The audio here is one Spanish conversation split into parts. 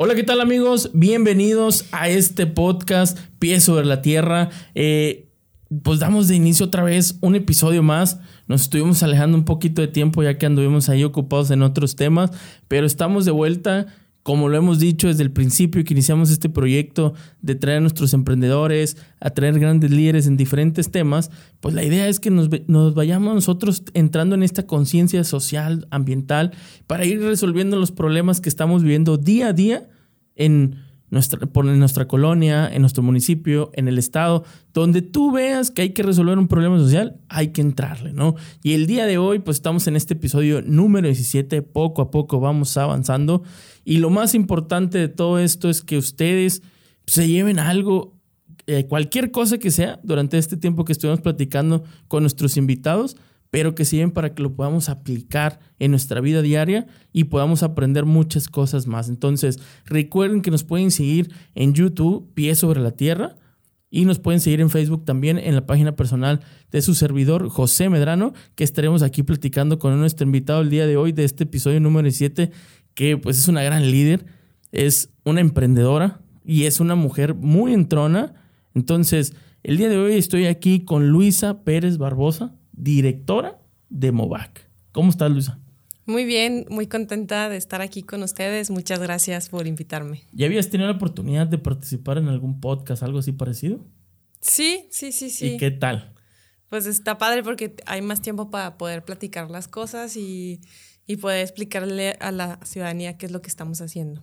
Hola, ¿qué tal amigos? Bienvenidos a este podcast Pie sobre la Tierra. Eh, pues damos de inicio otra vez un episodio más. Nos estuvimos alejando un poquito de tiempo ya que anduvimos ahí ocupados en otros temas, pero estamos de vuelta como lo hemos dicho desde el principio que iniciamos este proyecto de traer a nuestros emprendedores, a traer grandes líderes en diferentes temas, pues la idea es que nos, nos vayamos nosotros entrando en esta conciencia social, ambiental, para ir resolviendo los problemas que estamos viviendo día a día en nuestra, por nuestra colonia, en nuestro municipio, en el estado, donde tú veas que hay que resolver un problema social, hay que entrarle, ¿no? Y el día de hoy, pues estamos en este episodio número 17, poco a poco vamos avanzando. Y lo más importante de todo esto es que ustedes se lleven algo, eh, cualquier cosa que sea, durante este tiempo que estuvimos platicando con nuestros invitados, pero que sirven para que lo podamos aplicar en nuestra vida diaria y podamos aprender muchas cosas más. Entonces, recuerden que nos pueden seguir en YouTube, Pie sobre la Tierra, y nos pueden seguir en Facebook también en la página personal de su servidor, José Medrano, que estaremos aquí platicando con nuestro invitado el día de hoy de este episodio número 7, que pues es una gran líder, es una emprendedora y es una mujer muy entrona. Entonces, el día de hoy estoy aquí con Luisa Pérez Barbosa directora de MOVAC. ¿Cómo estás, Luisa? Muy bien, muy contenta de estar aquí con ustedes. Muchas gracias por invitarme. ¿Ya habías tenido la oportunidad de participar en algún podcast, algo así parecido? Sí, sí, sí, sí. ¿Y qué tal? Pues está padre porque hay más tiempo para poder platicar las cosas y, poder explicarle a la ciudadanía qué es lo que estamos haciendo.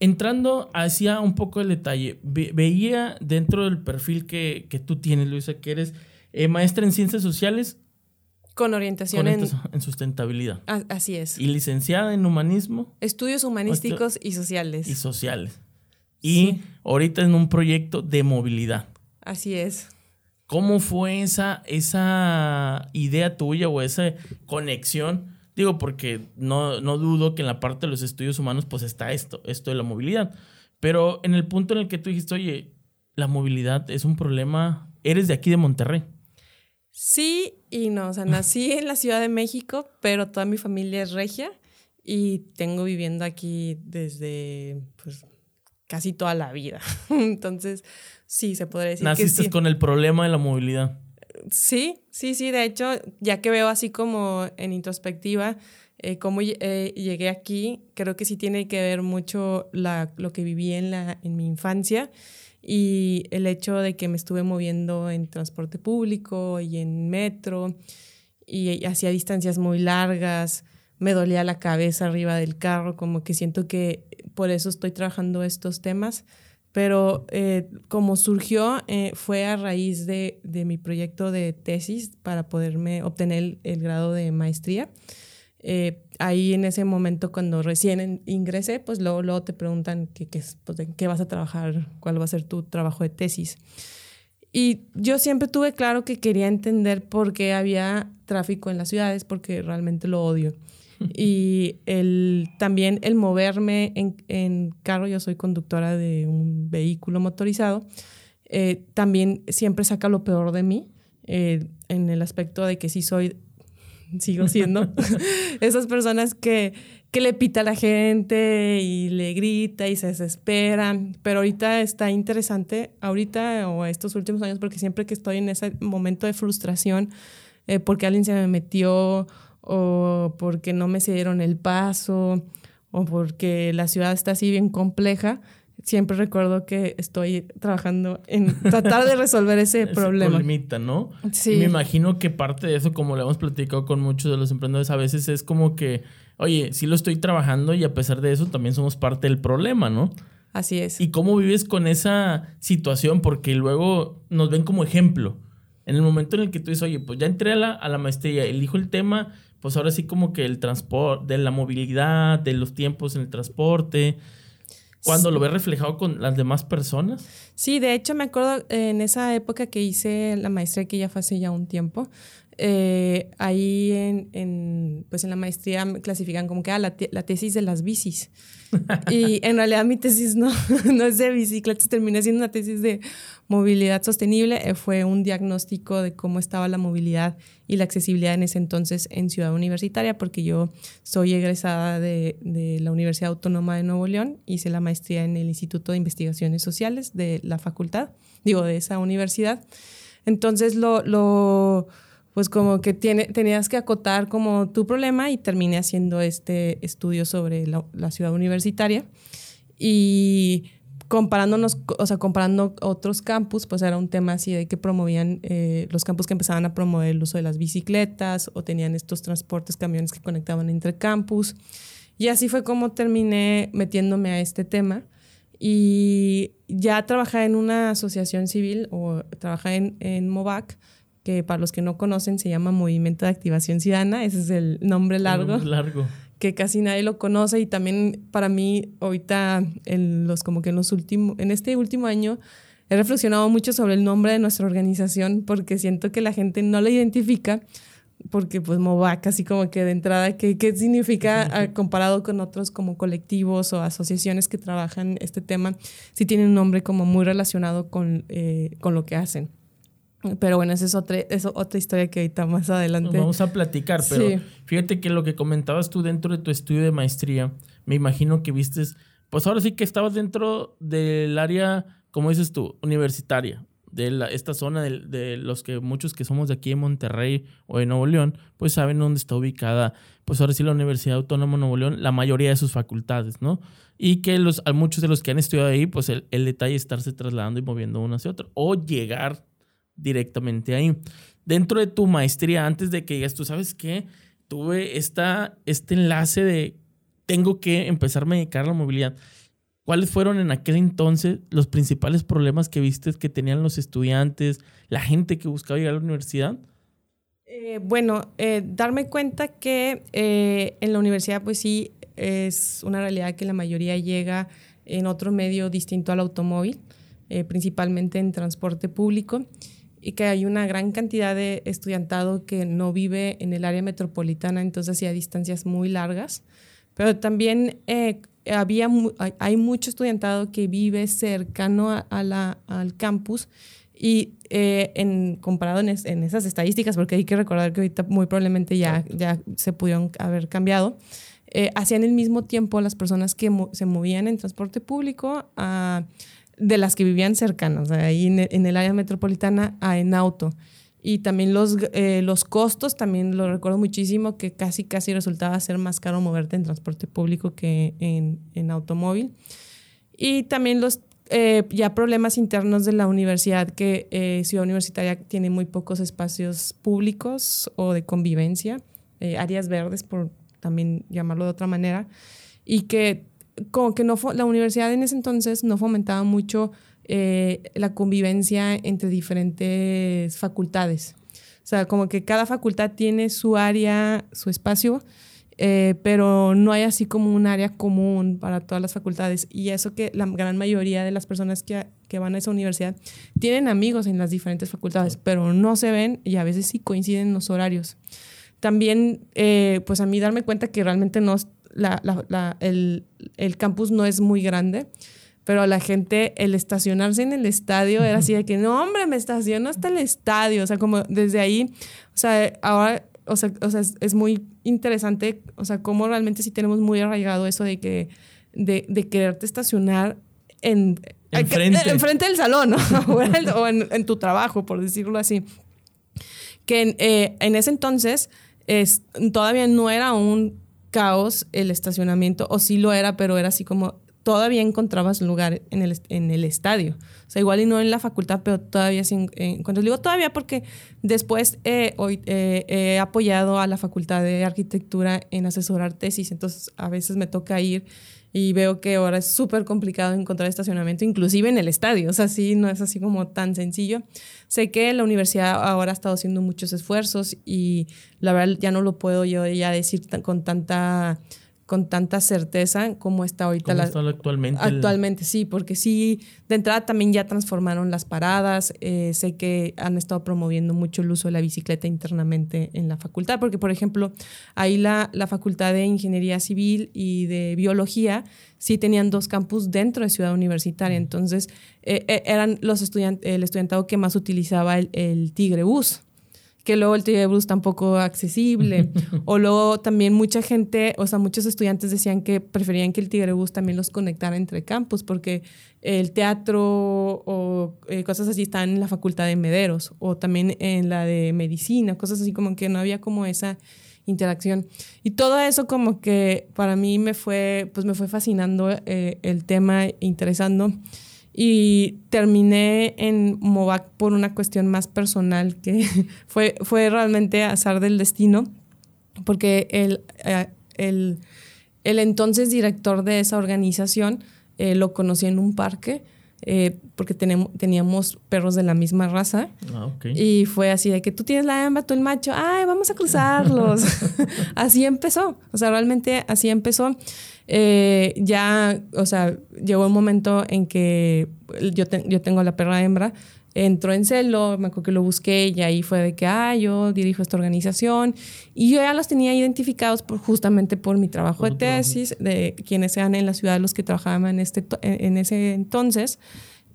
Entrando hacia un poco el detalle, veía dentro del perfil que, que tú tienes, Luisa, que eres eh, maestra en ciencias sociales. Con orientación en, en, sustentabilidad. así es. Y licenciada en humanismo. Estudios humanísticos y sociales. Y sociales. Y ahorita en un proyecto de movilidad. Así es. ¿Cómo fue esa, esa idea tuya o esa conexión? Digo, porque no, no dudo que en la parte de los estudios humanos pues está esto, esto de la movilidad. Pero en el punto en el que tú dijiste, oye, la movilidad es un problema, eres de aquí de Monterrey. Sí y no, o sea, nací en la Ciudad de México, pero toda mi familia es regia y tengo viviendo aquí desde pues, casi toda la vida. Entonces, sí, se podría decir. Naciste que con el problema de la movilidad. Sí, sí, sí. De hecho, ya que veo así como en introspectiva eh, cómo eh, llegué aquí, creo que sí tiene que ver mucho lo que viví en, la, en mi infancia y el hecho de que me estuve moviendo en transporte público y en metro y hacía distancias muy largas, me dolía la cabeza arriba del carro, como que siento que por eso estoy trabajando estos temas, pero eh, como surgió eh, fue a raíz de, de, mi proyecto de tesis para poderme obtener el grado de maestría. Eh, ahí en ese momento cuando recién ingresé, pues luego, luego te preguntan qué, qué, pues, qué vas a trabajar, cuál va a ser tu trabajo de tesis. Y yo siempre tuve claro que quería entender por qué había tráfico en las ciudades, porque realmente lo odio. Y el, también el moverme en, en carro, yo soy conductora de un vehículo motorizado, eh, también siempre saca lo peor de mí, eh, en el aspecto de que sí soy sigo siendo esas personas que, que le pita a la gente y le grita y se desespera. Pero ahorita está interesante, ahorita o estos últimos años, porque siempre que estoy en ese momento de frustración, eh, porque alguien se me metió o porque no me cedieron el paso o porque la ciudad está así bien compleja, siempre recuerdo que estoy trabajando en tratar de resolver ese, ese problema. Problemita, ¿no? Sí. me imagino que parte de eso, como lo hemos platicado con muchos de los emprendedores, a veces es como que, oye, sí lo estoy trabajando y a pesar de eso también somos parte del problema, ¿no? Así es. ¿Y cómo vives con esa situación? Porque luego nos ven como ejemplo. En el momento en el que tú dices, oye, pues ya entré a la, a la maestría, elijo el tema, pues ahora sí como que el transporte, de la movilidad, de los tiempos en el transporte, cuando lo ves reflejado con las demás personas. Sí, de hecho me acuerdo en esa época que hice la maestría, que ya fue hace ya un tiempo, eh, ahí en, pues en la maestría me clasifican como que ah, la, la tesis de las bicis. y en realidad mi tesis no, no es de bicicletas, terminé siendo una tesis de movilidad sostenible. Eh, fue un diagnóstico de cómo estaba la movilidad y la accesibilidad en ese entonces en Ciudad Universitaria, porque yo soy egresada de, de la Universidad Autónoma de Nuevo León, hice la maestría en el Instituto de Investigaciones Sociales de la facultad, digo, de esa universidad. Entonces lo, lo pues como que tiene, tenías que acotar como tu problema y terminé haciendo este estudio sobre la, ciudad universitaria. Y comparándonos, o sea, comparando otros campus, pues era un tema así de que promovían eh, los campus que empezaban a promover el uso de las bicicletas o tenían estos transportes, camiones que conectaban entre campus. Y así fue como terminé metiéndome a este tema. Y ya trabajé en una asociación civil o trabajé en, en MOVAC, que para los que no conocen se llama Movimiento de Activación Ciudadana, ese es el nombre largo. largo. Que casi nadie lo conoce y también para mí ahorita en los como que en los últimos en este último año he reflexionado mucho sobre el nombre de nuestra organización porque siento que la gente no la identifica porque pues MOVAC así como que de entrada qué, qué significa ah, comparado con otros como colectivos o asociaciones que trabajan este tema si tiene un nombre como muy relacionado con, eh, con lo que hacen. Pero bueno, esa es otra, es otra historia que ahorita más adelante. vamos a platicar, pero fíjate que lo que comentabas tú dentro de tu estudio de maestría, me imagino que vistes, pues ahora sí que estabas dentro del área, como dices tú, universitaria, de la, esta zona de, de, los que muchos que somos de aquí en Monterrey o de Nuevo León, pues saben dónde está ubicada, pues ahora sí la Universidad Autónoma de Nuevo León, la mayoría de sus facultades, ¿no? Y que los, a muchos de los que han estudiado ahí, pues el, el detalle es estarse trasladando y moviendo uno hacia otro, o llegar directamente ahí. Dentro de tu maestría, antes de que digas, tú sabes qué, tuve esta, este enlace de tengo que empezar a dedicar a la movilidad. ¿Cuáles fueron en aquel entonces los principales problemas que viste que tenían los estudiantes, la gente que buscaba llegar a la universidad? Eh, bueno, eh, darme cuenta que eh, en la universidad pues sí es una realidad que la mayoría llega en otro medio distinto al automóvil, principalmente en transporte público y que hay una gran cantidad de estudiantado que no vive en el área metropolitana, entonces a distancias muy largas. Pero también eh, había, hay mucho estudiantado que vive cercano a, la, al campus y eh, en, comparado en, esas estadísticas, porque hay que recordar que ahorita muy probablemente ya, ya se pudieron haber cambiado, eh, hacían el mismo tiempo las personas que se movían en transporte público a de las que vivían cercanas, ahí en el, área metropolitana, a en auto. Y también los, eh, los costos, también lo recuerdo muchísimo, que casi, casi resultaba ser más caro moverte en transporte público que en, en automóvil. Y también los eh, ya problemas internos de la universidad, que eh, Ciudad Universitaria tiene muy pocos espacios públicos o de convivencia, áreas verdes, por también llamarlo de otra manera, y que como que no la universidad en ese entonces no fomentaba mucho eh, la convivencia entre diferentes facultades. O sea, como que cada facultad tiene su área, su espacio, eh, pero no hay así como un área común para todas las facultades. Y eso que la gran mayoría de las personas que, que van a esa universidad tienen amigos en las diferentes facultades, pero no se ven y a veces sí coinciden los horarios. También, eh, pues a mí darme cuenta que realmente no, la, la, el, el, campus no es muy grande, pero la gente, el estacionarse en el estadio era así de que, no, hombre, me estaciono hasta el estadio. O sea, como desde ahí, o sea, ahora, o sea, o sea es, muy interesante, o sea, cómo realmente sí tenemos muy arraigado eso de que, de, de quererte estacionar en... Enfrente. del salón, ¿no? o en, en, tu trabajo, por decirlo así. Que en, eh, en ese entonces es, todavía no era un caos el estacionamiento, o sí lo era, pero era así como todavía encontrabas lugar en el, en el estadio. O sea, igual y no en la facultad, pero todavía sí encuentras. Digo todavía porque después hoy, eh, he apoyado a la facultad de arquitectura en asesorar tesis, entonces a veces me toca ir y veo que ahora es súper complicado encontrar estacionamiento, inclusive en el estadio, o sea, sí, no es así como tan sencillo. Sé que la universidad ahora ha estado haciendo muchos esfuerzos y la verdad ya no lo puedo yo ya decir con tanta con tanta certeza como está ahorita la, actualmente. Actualmente, sí, porque sí, de entrada también ya transformaron las paradas. Eh, sé que han estado promoviendo mucho el uso de la bicicleta internamente en la facultad, porque por ejemplo, ahí la, la Facultad de Ingeniería Civil y de Biología sí tenían dos campus dentro de Ciudad Universitaria. Entonces, eh, eh, eran los estudiantes, el estudiantado que más utilizaba el, el Tigre Bus que luego el Bus tampoco accesible. o luego también mucha gente, o sea, muchos estudiantes decían que preferían que el Tigre Bus también los conectara entre campus, porque el teatro o eh, cosas así están en la facultad de Mederos, o también en la de medicina, cosas así como que no había como esa interacción. Y todo eso como que para mí me fue, pues me fue fascinando eh, el tema, interesando. Y terminé en Movac por una cuestión más personal que fue, fue realmente azar del destino, porque el, eh, el, el entonces director de esa organización eh, lo conocí en un parque. Eh, porque tenemos, teníamos perros de la misma raza. Ah, y fue así de que tú tienes la hembra, tú el macho, ay, vamos a cruzarlos. así empezó. O sea, realmente así empezó. Eh, ya, o sea, llegó un momento en que yo, yo tengo la perra hembra, entró en celo, me acuerdo que lo busqué y ahí fue de que, ah, yo dirijo esta organización y yo ya los tenía identificados por, justamente por mi trabajo de tesis, de quienes sean en la ciudad los que trabajaban en, este, en ese entonces.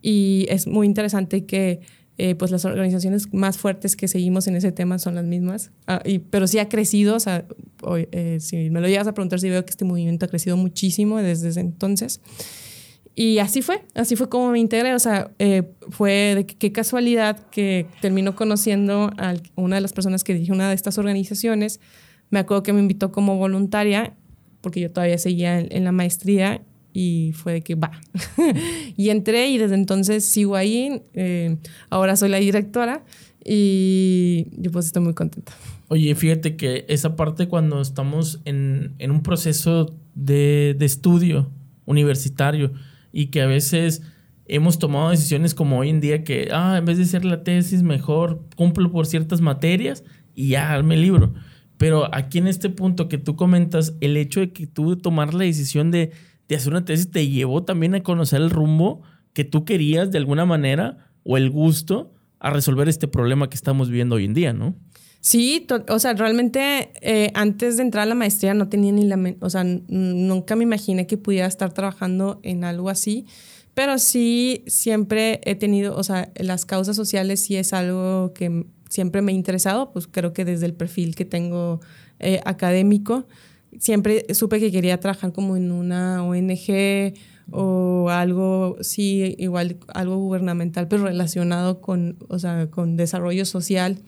Y es muy interesante que eh, pues las organizaciones más fuertes que seguimos en ese tema son las mismas, ah, y, pero sí ha crecido, o sea, eh, si me lo llegas a preguntar, sí veo que este movimiento ha crecido muchísimo desde ese entonces. Y así fue, así fue como me integré, o sea, eh, fue de qué casualidad que terminó conociendo a una de las personas que dirige una de estas organizaciones, me acuerdo que me invitó como voluntaria, porque yo todavía seguía en la maestría, y fue de que va. y entré y desde entonces sigo ahí. Eh, ahora soy la directora y yo pues estoy muy contenta. Oye, fíjate que esa parte cuando estamos en, en un proceso de, de, estudio universitario y que a veces hemos tomado decisiones como hoy en día que, ah, en vez de hacer la tesis, mejor cumplo por ciertas materias y ya, el libro. Pero aquí en este punto que tú comentas, el hecho de que tú tomar la decisión de de hacer una tesis te llevó también a conocer el rumbo que tú querías de alguna manera o el gusto a resolver este problema que estamos viviendo hoy en día, ¿no? Sí, o sea, realmente eh, antes de entrar a la maestría no tenía ni la, o sea, nunca me imaginé que pudiera estar trabajando en algo así, pero sí siempre he tenido, o sea, las causas sociales sí es algo que siempre me ha interesado, pues creo que desde el perfil que tengo eh, académico, siempre supe que quería trabajar como en una ONG o algo, sí, igual algo gubernamental, pero relacionado con, o sea, con desarrollo social.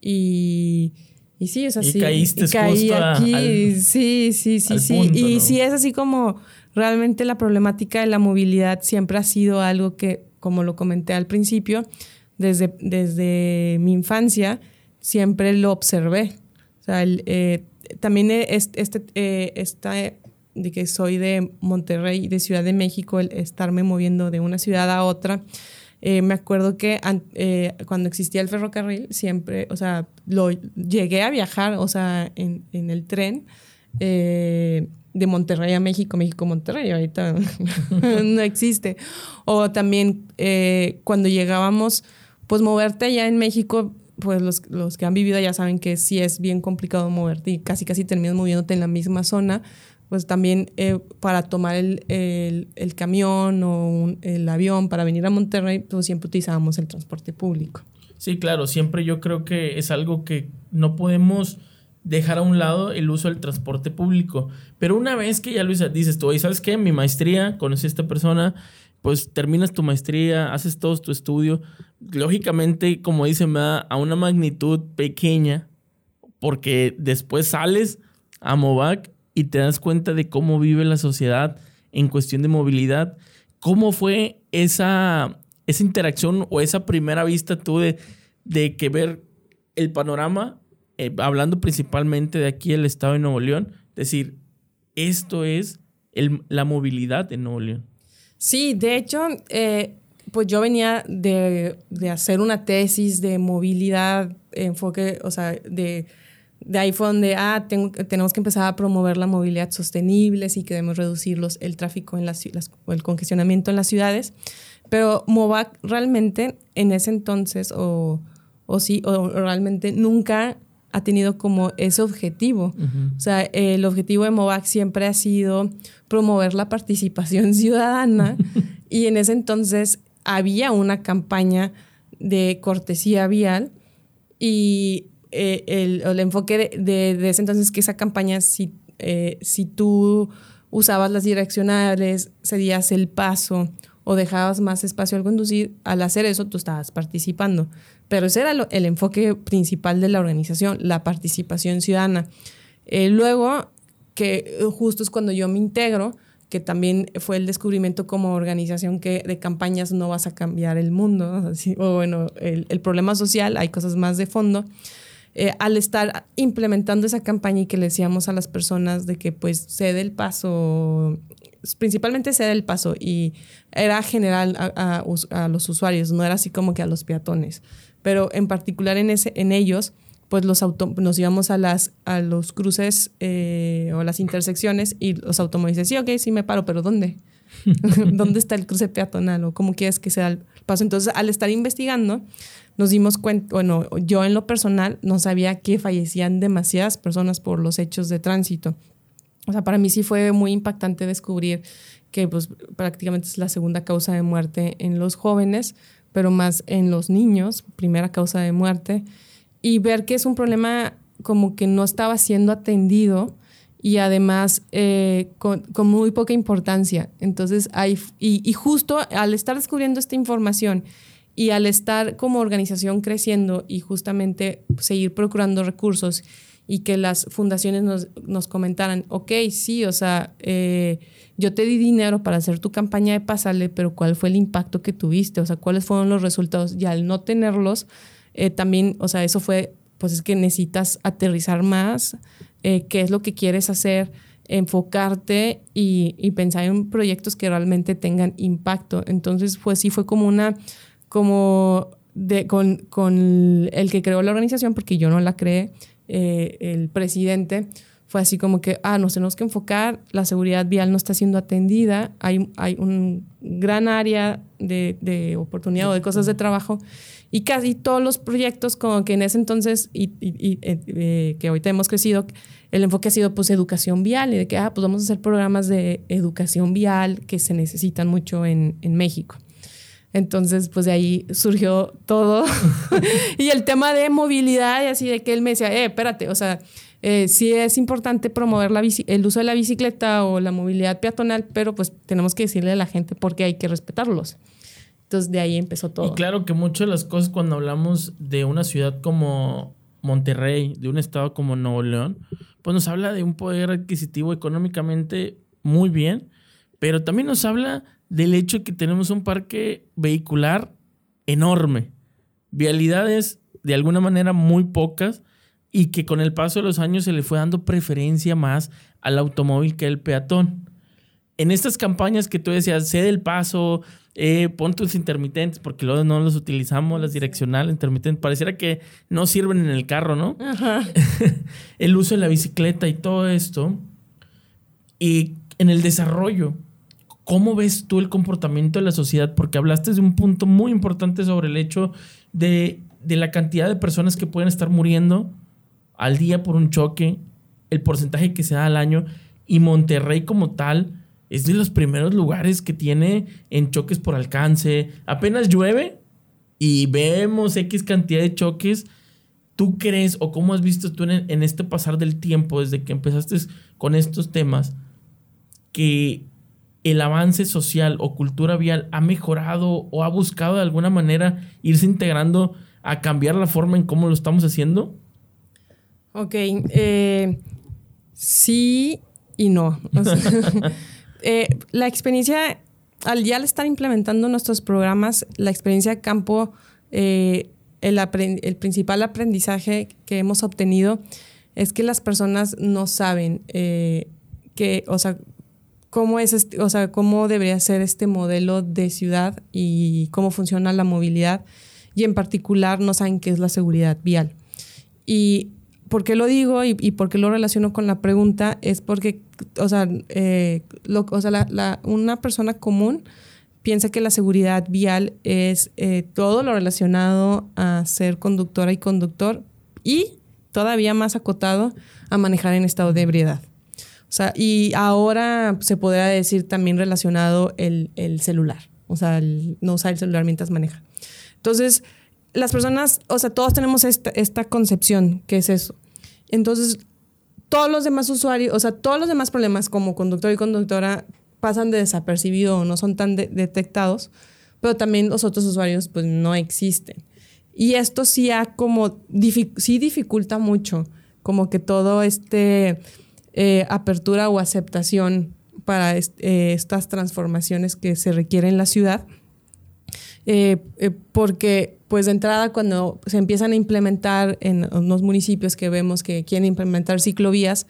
Y, y sí, es así. Y caíste caí aquí, sí, sí, sí, sí. y sí, es así como realmente la problemática de la movilidad siempre ha sido algo que, como lo comenté al principio, desde, desde mi infancia siempre lo observé. O sea, el, eh, también este, eh, esta, de que soy de Monterrey, de Ciudad de México, el estarme moviendo de una ciudad a otra. Eh, me acuerdo que eh, cuando existía el ferrocarril, siempre, o sea, lo llegué a viajar, o sea, en, en el tren de Monterrey a México, México-Monterrey, ahorita no existe. O también cuando llegábamos, pues moverte allá en México pues los, los, que han vivido ya saben que sí es bien complicado moverte y casi casi terminas moviéndote en la misma zona, pues también eh, para tomar el, el, el camión o el avión para venir a Monterrey, pues siempre utilizábamos el transporte público. Sí, claro, siempre yo creo que es algo que no podemos dejar a un lado el uso del transporte público. Pero una vez que ya Luisa dices tú, ¿sabes qué? Mi maestría, conocí a esta persona, pues terminas tu maestría, haces todo tu estudio, lógicamente, como dicen, va a una magnitud pequeña, porque después sales a Movac y te das cuenta de cómo vive la sociedad en cuestión de movilidad. ¿Cómo fue esa, esa interacción o esa primera vista tú de, de que ver el panorama, eh, hablando principalmente de aquí el estado de Nuevo León, decir, esto es la movilidad de Nuevo León? Sí, de hecho, eh, pues yo venía de, hacer una tesis de movilidad, enfoque, o sea, de de ahí fue donde, ah, tenemos que empezar a promover la movilidad sostenible, y queremos reducir los, el tráfico en las, o el congestionamiento en las ciudades. Pero MOVAC realmente en ese entonces, o, o sí, o realmente nunca ha tenido como ese objetivo. O sea, el objetivo de MOVAC siempre ha sido promover la participación ciudadana y en ese entonces había una campaña de cortesía vial y eh, el, enfoque de, ese entonces que esa campaña, si, eh, si tú usabas las direccionales, cedías el paso o dejabas más espacio al conducir, al hacer eso tú estabas participando. Pero ese era el enfoque principal de la organización, la participación ciudadana. Eh, luego, que justo es cuando yo me integro, que también fue el descubrimiento como organización que de campañas no vas a cambiar el mundo, o bueno, el, el, problema social, hay cosas más de fondo. Eh, al estar implementando esa campaña y que le decíamos a las personas de que pues cede el paso, principalmente cede el paso y era general a, los usuarios, no era así como que a los peatones, pero en particular en, ese, en ellos pues los auto, nos íbamos a, las, a los cruces eh, o las intersecciones y los automóviles decían, sí, ok, sí me paro, pero ¿dónde? ¿Dónde está el cruce peatonal o cómo quieres que sea el paso? Entonces, al estar investigando, nos dimos cuenta, bueno, yo en lo personal no sabía que fallecían demasiadas personas por los hechos de tránsito. O sea, para mí sí fue muy impactante descubrir que pues, prácticamente es la segunda causa de muerte en los jóvenes, pero más en los niños, primera causa de muerte, y ver que es un problema como que no estaba siendo atendido y además eh, con, muy poca importancia. Entonces, hay, y, y justo al estar descubriendo esta información y al estar como organización creciendo y justamente seguir procurando recursos y que las fundaciones nos, nos comentaran, ok, sí, o sea, eh, yo te di dinero para hacer tu campaña de pasarle, pero ¿cuál fue el impacto que tuviste? O sea, ¿cuáles fueron los resultados? Y al no tenerlos, eh, también, o sea, eso fue, pues es que necesitas aterrizar más, eh, qué es lo que quieres hacer, enfocarte y, y, pensar en proyectos que realmente tengan impacto. Entonces, pues sí fue como una como con, el que creó la organización, porque yo no la creé, eh, el presidente, fue así como que, ah, nos tenemos que enfocar, la seguridad vial no está siendo atendida, hay, hay un gran área de, oportunidad o de cosas de trabajo y casi todos los proyectos como que en ese entonces y, eh, eh, que ahorita hemos crecido, el enfoque ha sido pues educación vial y de que, ah, pues vamos a hacer programas de educación vial que se necesitan mucho en México. Entonces, pues de ahí surgió todo. y el tema de movilidad y así de que él me decía, eh, espérate, o sea, eh, sí es importante promover la el uso de la bicicleta o la movilidad peatonal, pero pues tenemos que decirle a la gente por qué hay que respetarlos. Entonces de ahí empezó todo. Y claro que muchas de las cosas cuando hablamos de una ciudad como Monterrey, de un estado como Nuevo León, pues nos habla de un poder adquisitivo económicamente muy bien, pero también nos habla del hecho de que tenemos un parque vehicular enorme, vialidades de alguna manera muy pocas y que con el paso de los años se le fue dando preferencia más al automóvil que al peatón. En estas campañas que tú decías, cede el paso, eh, pon tus intermitentes, porque luego no los utilizamos, las direccionales, intermitentes, pareciera que no sirven en el carro, ¿no? el uso de la bicicleta y todo esto. Y en el desarrollo ¿Cómo ves tú el comportamiento de la sociedad? Porque hablaste de un punto muy importante sobre el hecho de, la cantidad de personas que pueden estar muriendo al día por un choque, el porcentaje que se da al año, y Monterrey como tal es de los primeros lugares que tiene en choques por alcance. Apenas llueve y vemos X cantidad de choques. ¿Tú crees o cómo has visto tú en, en este pasar del tiempo, desde que empezaste con estos temas, que el avance social o cultura vial ha mejorado o ha buscado de alguna manera irse integrando a cambiar la forma en cómo lo estamos haciendo? Ok, eh, sí y no. Eh, la experiencia, al ya estar implementando nuestros programas, la experiencia de campo, eh, el, el, principal aprendizaje que hemos obtenido es que las personas no saben que, o sea, cómo es, este, o sea, cómo debería ser este modelo de ciudad y cómo funciona la movilidad y en particular no saben qué es la seguridad vial. Y ¿por qué lo digo y, y, por qué lo relaciono con la pregunta? Es porque, o sea, eh, lo, o sea la, una persona común piensa que la seguridad vial es eh, todo lo relacionado a ser conductora y conductor y todavía más acotado a manejar en estado de ebriedad. O sea, y ahora se podría decir también relacionado el, el celular, o sea, no usar el celular mientras maneja. Entonces, las personas, o sea, todos tenemos esta, esta concepción, que es eso. Entonces, todos los demás usuarios, o sea, todos los demás problemas como conductor y conductora pasan de desapercibido o no son tan detectados, pero también los otros usuarios pues no existen. Y esto sí ha como, sí dificulta mucho como que todo este eh, apertura o aceptación para eh, estas transformaciones que se requieren en la ciudad. Eh, porque pues de entrada cuando se empiezan a implementar en los municipios que vemos que quieren implementar ciclovías,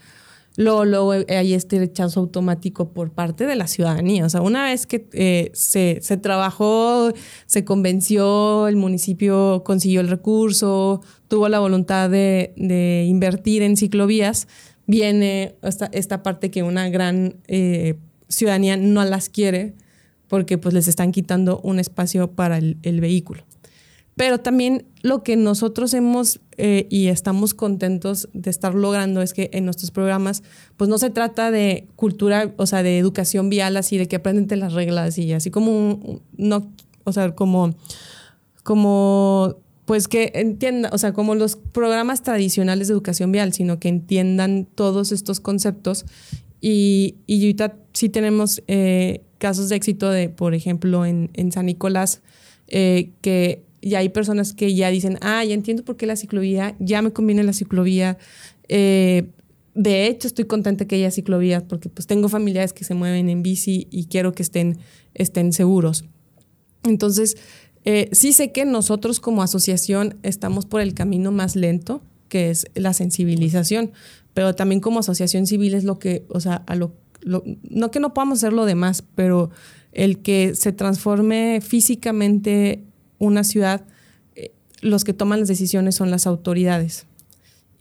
luego, hay este rechazo automático por parte de la ciudadanía. O sea, una vez que se, se, trabajó, se convenció, el municipio consiguió el recurso, tuvo la voluntad de, de invertir en ciclovías, viene esta, esta parte que una gran eh, ciudadanía no las quiere porque pues les están quitando un espacio para el, vehículo. Pero también lo que nosotros hemos eh, y estamos contentos de estar logrando es que en nuestros programas, pues no se trata de cultura, o sea, de educación vial, así de que aprenden las reglas y así como, no, o sea, como, como, pues que entiendan, o sea, como los programas tradicionales de educación vial, sino que entiendan todos estos conceptos. Y, y ahorita sí tenemos eh, casos de éxito de, por ejemplo, en, en San Nicolás, eh, que y hay personas que ya dicen, ah, ya entiendo por qué la ciclovía, ya me conviene la ciclovía. Eh, de hecho, estoy contenta que haya ciclovías porque pues tengo familiares que se mueven en bici y quiero que estén, estén seguros. Entonces, eh, sí sé que nosotros como asociación estamos por el camino más lento, que es la sensibilización, pero también como asociación civil es lo que, o sea, a lo, no que no podamos hacer lo demás, pero el que se transforme físicamente una ciudad, eh, los que toman las decisiones son las autoridades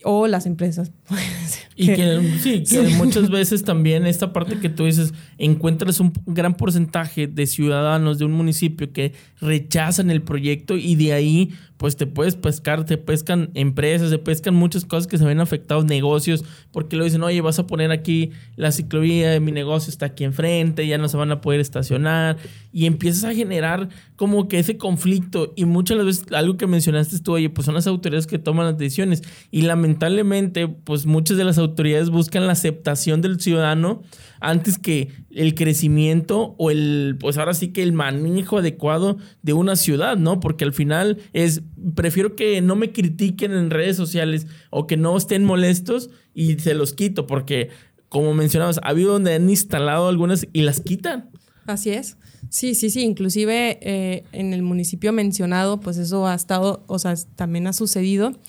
o las empresas. Y que sí, que muchas veces también esta parte que tú dices, encuentras un gran porcentaje de ciudadanos de un municipio que rechazan el proyecto y de ahí pues te puedes pescar, te pescan empresas, te pescan muchas cosas que se ven afectados, negocios, porque lo dicen, oye, vas a poner aquí la ciclovía de mi negocio, está aquí enfrente, ya no se van a poder estacionar, y empiezas a generar como que ese conflicto, y muchas veces algo que mencionaste tú, oye, pues son las autoridades que toman las decisiones, y lamentablemente, pues muchas de las autoridades buscan la aceptación del ciudadano antes que el crecimiento o el, pues ahora sí que el manejo adecuado de una ciudad, ¿no? Porque al final es, prefiero que no me critiquen en redes sociales o que no estén molestos y se los quito, porque como mencionabas, ha habido donde han instalado algunas y las quitan. Así es. Sí, sí, sí. Inclusive eh, en el municipio mencionado, pues eso ha estado, o sea, también ha sucedido.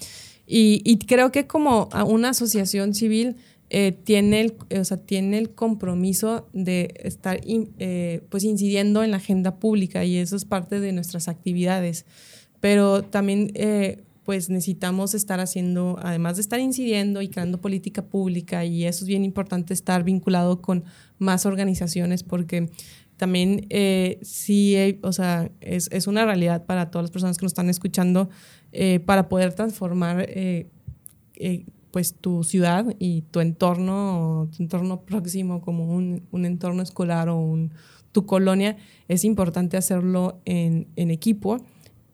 Y, y creo que como una asociación civil eh, tiene, el, o sea, tiene el compromiso de estar eh, pues incidiendo en la agenda pública y eso es parte de nuestras actividades. Pero también eh, pues necesitamos estar haciendo, además de estar incidiendo y creando política pública, y eso es bien importante estar vinculado con más organizaciones porque también sí, o sea, es, es, una realidad para todas las personas que nos están escuchando para poder transformar pues tu ciudad y tu entorno, tu entorno próximo como un, un entorno escolar o tu colonia, es importante hacerlo en, en equipo.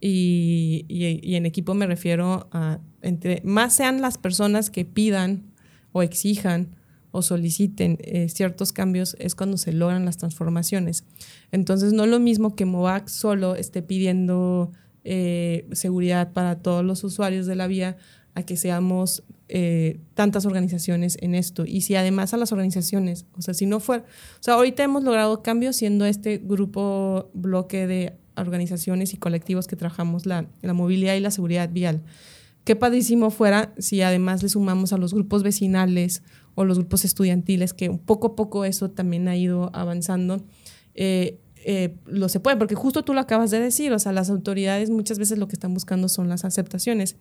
Y, y, en equipo me refiero a entre más sean las personas que pidan o exijan o soliciten eh, ciertos cambios es cuando se logran las transformaciones. Entonces no es lo mismo que MOVAC solo esté pidiendo eh, seguridad para todos los usuarios de la vía a que seamos eh, tantas organizaciones en esto. Y si además a las organizaciones, o sea, si no fuera, o sea, ahorita hemos logrado cambios siendo este grupo, bloque de organizaciones y colectivos que trabajamos la, la movilidad y la seguridad vial. Qué padrísimo fuera si además le sumamos a los grupos vecinales o los grupos estudiantiles, que poco a poco eso también ha ido avanzando. Eh, eh, lo se puede, porque justo tú lo acabas de decir, o sea, las autoridades muchas veces lo que están buscando son las aceptaciones.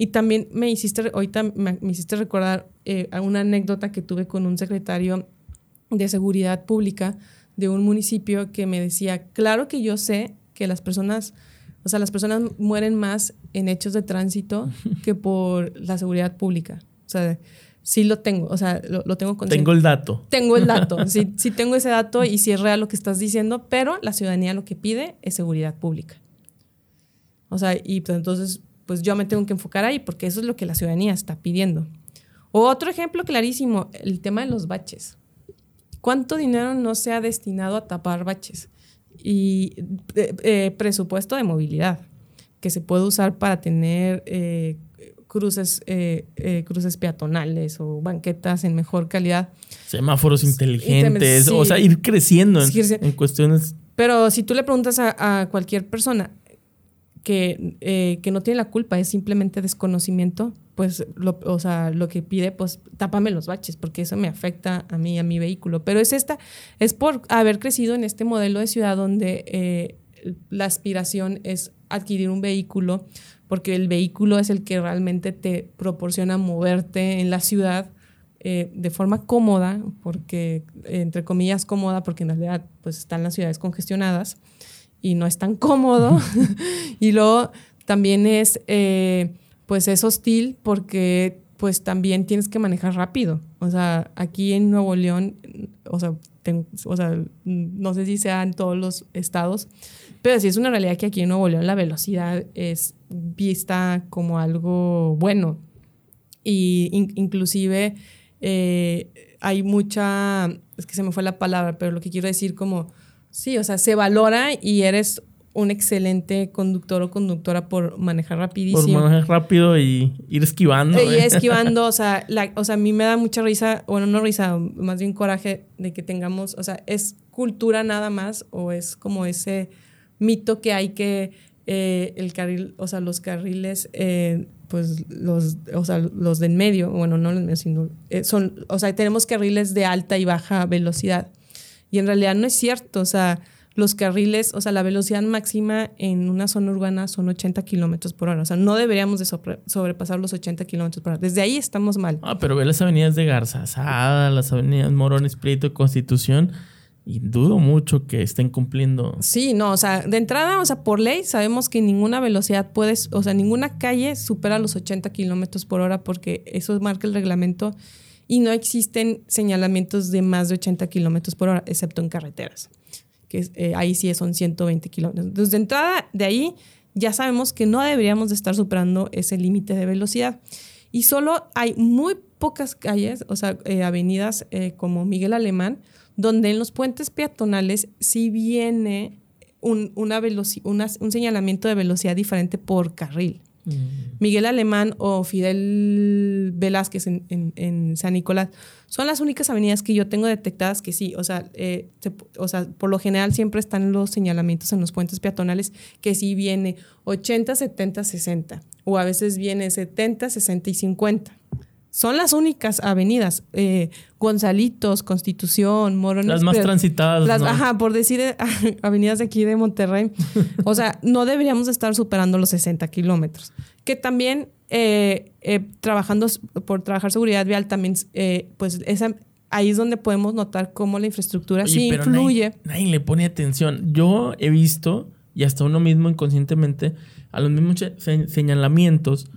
Y también me hiciste, ahorita me, me hiciste recordar eh, una anécdota que tuve con un secretario de seguridad pública de un municipio que me decía, claro que yo sé que las personas, o sea, las personas mueren más en hechos de tránsito que por la seguridad pública. O sea, sí lo tengo, o sea, lo, tengo consciente. Tengo el dato. Tengo el dato, sí, sí tengo ese dato y sí es real lo que estás diciendo, pero la ciudadanía lo que pide es seguridad pública. O sea, y pues entonces, pues yo me tengo que enfocar ahí porque eso es lo que la ciudadanía está pidiendo. Otro ejemplo clarísimo, el tema de los baches. ¿Cuánto dinero no se ha destinado a tapar baches? Y eh, eh, presupuesto de movilidad, que se puede usar para tener eh, cruces, cruces peatonales o banquetas en mejor calidad. Semáforos inteligentes, o sea, ir creciendo en, cuestiones. Pero si tú le preguntas a, cualquier persona que, que no tiene la culpa, es simplemente desconocimiento, pues, lo, o sea, lo que pide, pues, tápame los baches, porque eso me afecta a mí, a mi vehículo. Pero es esta, es por haber crecido en este modelo de ciudad donde eh, la aspiración es adquirir un vehículo, porque el vehículo es el que realmente te proporciona moverte en la ciudad eh, de forma cómoda, porque, entre comillas, cómoda, porque en realidad, pues, están las ciudades congestionadas y no es tan cómodo. y luego también es... Eh, pues es hostil porque pues también tienes que manejar rápido. O sea, aquí en Nuevo León, o sea, o sea, no sé si sea en todos los estados, pero sí es una realidad que aquí en Nuevo León la velocidad es vista como algo bueno. Y inclusive eh, hay mucha, es que se me fue la palabra, pero lo que quiero decir como, sí, o sea, se valora y eres un excelente conductor o conductora por manejar rapidísimo. Por manejar rápido y ir esquivando. Y ¿eh? esquivando, o sea, o sea, a mí me da mucha risa, bueno, no risa, más bien coraje de que tengamos, o sea, es cultura nada más o es como ese mito que hay que eh, el carril, o sea, los carriles, eh, pues los, o sea, los de en medio, bueno, no los medio, sino, son, o sea, tenemos carriles de alta y baja velocidad. Y en realidad no es cierto, o sea, los carriles, o sea, la velocidad máxima en una zona urbana son 80 kilómetros por hora. O sea, no deberíamos de sobrepasar los 80 kilómetros por hora. Desde ahí estamos mal. Ah, pero ve las avenidas de Garzazada, las avenidas Morones, Prieto, Constitución. Y dudo mucho que estén cumpliendo. Sí, no, o sea, de entrada, o sea, por ley sabemos que ninguna velocidad puede, o sea, ninguna calle supera los 80 kilómetros por hora porque eso marca el reglamento y no existen señalamientos de más de 80 kilómetros por hora, excepto en carreteras que eh, ahí sí son 120 kilómetros. Entonces, de entrada, de ahí ya sabemos que no deberíamos de estar superando ese límite de velocidad. Y solo hay muy pocas calles, o sea, eh, avenidas eh, como Miguel Alemán, donde en los puentes peatonales sí viene un, una un señalamiento de velocidad diferente por carril. Mm. Miguel Alemán o Fidel Velázquez en, San Nicolás son las únicas avenidas que yo tengo detectadas que sí, o sea, eh, o sea, por lo general siempre están los señalamientos en los puentes peatonales que sí viene 80, 70, 60 o a veces viene 70, 60 y 50. Son las únicas avenidas. Eh, Gonzalitos, Constitución, Morones. Las más transitadas. Las, Ajá, por decir eh, avenidas de aquí de Monterrey. o sea, no deberíamos estar superando los 60 kilómetros. Que también, eh, trabajando por trabajar seguridad vial, también, pues esa, ahí es donde podemos notar cómo la infraestructura sí influye. Nadie, le pone atención. Yo he visto, y hasta uno mismo inconscientemente, a los mismos señalamientos,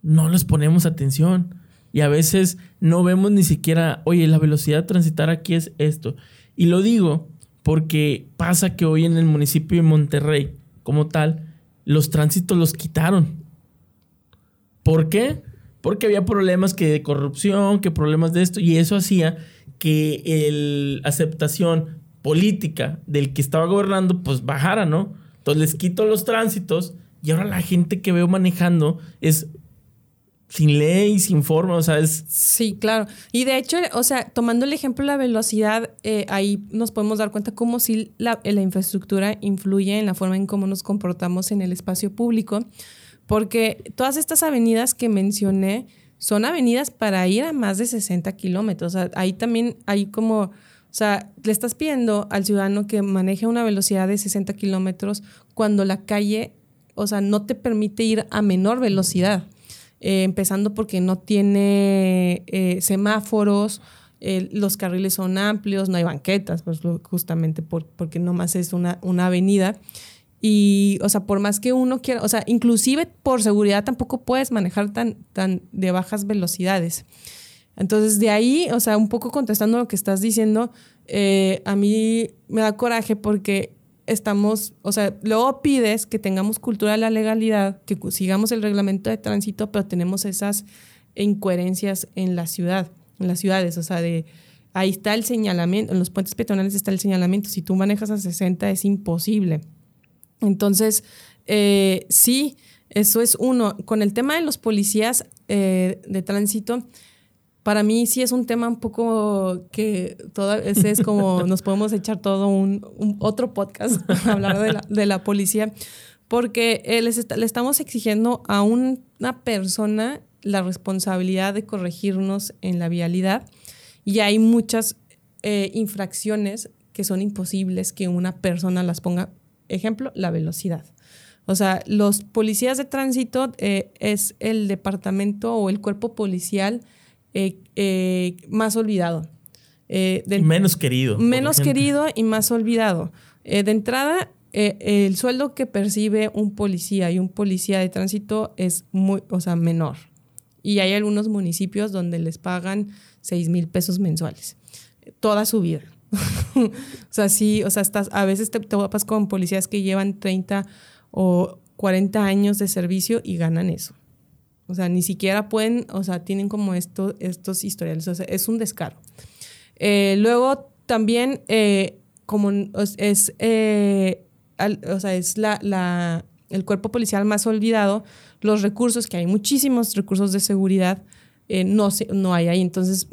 no les ponemos atención y a veces no vemos ni siquiera, oye, la velocidad de transitar aquí es esto. Y lo digo porque pasa que hoy en el municipio de Monterrey, como tal, los tránsitos los quitaron. ¿Por qué? Porque había problemas que de corrupción, que problemas de esto, y eso hacía que la aceptación política del que estaba gobernando, pues bajara, ¿no? Entonces les quito los tránsitos y ahora la gente que veo manejando es sin ley, sin forma, o sea, es... Sí, claro. Y de hecho, o sea, tomando el ejemplo de la velocidad, eh, ahí nos podemos dar cuenta cómo si la, la, infraestructura influye en la forma en cómo nos comportamos en el espacio público, porque todas estas avenidas que mencioné son avenidas para ir a más de 60 kilómetros. O sea, ahí también hay como... O sea, le estás pidiendo al ciudadano que maneje una velocidad de 60 kilómetros cuando la calle, o sea, no te permite ir a menor velocidad. Eh, empezando porque no tiene eh, semáforos, los carriles son amplios, no hay banquetas, pues justamente por, porque nomás es una, una avenida. Y, o sea, por más que uno quiera, o sea, inclusive por seguridad tampoco puedes manejar tan, tan de bajas velocidades. Entonces, de ahí, o sea, un poco contestando lo que estás diciendo, eh, a mí me da coraje porque estamos, o sea, luego pides que tengamos cultura de la legalidad, que sigamos el reglamento de tránsito, pero tenemos esas incoherencias en la ciudad, en las ciudades, o sea, de ahí está el señalamiento, en los puentes peatonales está el señalamiento, si tú manejas a 60 es imposible. Entonces, eh, sí, eso es uno. Con el tema de los policías eh, de tránsito, para mí sí es un tema un poco que toda ese es como nos podemos echar todo un, otro podcast hablar de la, de la, policía porque eh, le estamos exigiendo a una persona la responsabilidad de corregirnos en la vialidad y hay muchas eh, infracciones que son imposibles que una persona las ponga. Ejemplo, la velocidad. O sea, los policías de tránsito eh, es el departamento o el cuerpo policial eh, eh, más olvidado. Eh, menos querido. Menos querido y más olvidado. de entrada, el sueldo que percibe un policía y un policía de tránsito es muy, o sea, menor. Y hay algunos municipios donde les pagan 6 mil pesos mensuales. Toda su vida. o sea, sí, o sea, estás, a veces te, te con policías que llevan 30 o 40 años de servicio y ganan eso. O sea, ni siquiera pueden, o sea, tienen como esto, estos historiales. O sea, es un descaro. Eh, luego también, eh, como es, eh, o sea, es la, la, el cuerpo policial más olvidado, los recursos, que hay muchísimos recursos de seguridad, no, se, no hay ahí. Entonces,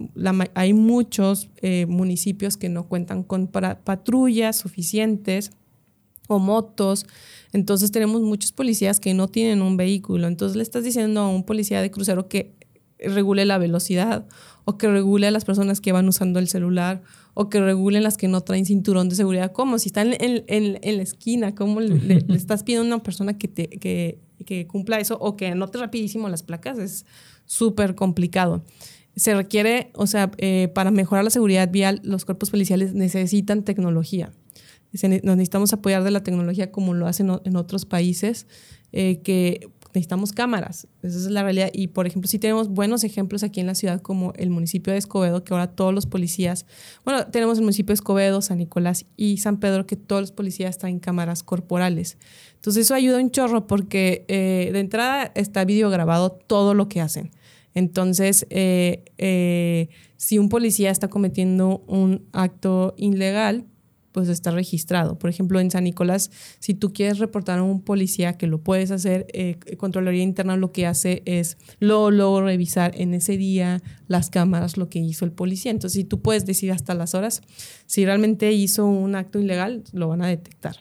hay muchos municipios que no cuentan con patrullas suficientes o motos. Entonces tenemos muchos policías que no tienen un vehículo. Entonces le estás diciendo a un policía de crucero que regule la velocidad o que regule a las personas que van usando el celular o que regulen las que no traen cinturón de seguridad. ¿Cómo? Si están en, en, la esquina, ¿cómo le, estás pidiendo a una persona que, te, que, que cumpla eso o que anote rapidísimo las placas? Es súper complicado se requiere, o sea, eh, para mejorar la seguridad vial, los cuerpos policiales necesitan tecnología nos necesitamos apoyar de la tecnología como lo hacen en otros países, eh, que necesitamos cámaras. Esa es la realidad. Y, por ejemplo, sí tenemos buenos ejemplos aquí en la ciudad, como el municipio de Escobedo, que ahora todos los policías, bueno, tenemos el municipio de Escobedo, San Nicolás y San Pedro, que todos los policías traen cámaras corporales. Entonces, eso ayuda un chorro porque eh, de entrada está videograbado todo lo que hacen. Entonces, eh, si un policía está cometiendo un acto ilegal, pues está registrado. Por ejemplo, en San Nicolás, si tú quieres reportar a un policía que lo puedes hacer, eh, Controlaría Interna lo que hace es luego, revisar en ese día las cámaras lo que hizo el policía. Entonces, si tú puedes decir hasta las horas, si realmente hizo un acto ilegal, lo van a detectar.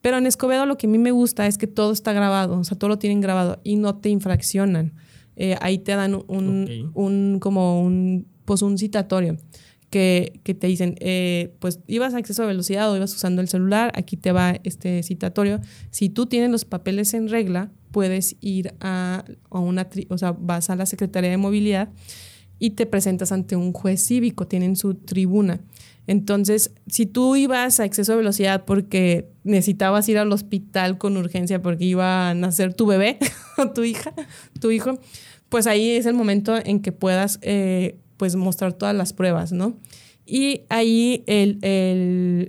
Pero en Escobedo lo que a mí me gusta es que todo está grabado, o sea, todo lo tienen grabado y no te infraccionan. Eh, ahí te dan un, un como un, pues un citatorio que, te dicen, eh, pues ibas a exceso de velocidad o ibas usando el celular, aquí te va este citatorio. Si tú tienes los papeles en regla, puedes ir a, una, o sea, vas a la Secretaría de Movilidad y te presentas ante un juez cívico, tienen su tribuna. Entonces, si tú ibas a exceso de velocidad porque necesitabas ir al hospital con urgencia porque iba a nacer tu bebé o tu hija, tu hijo, pues ahí es el momento en que puedas eh, pues mostrar todas las pruebas, ¿no? Y ahí el,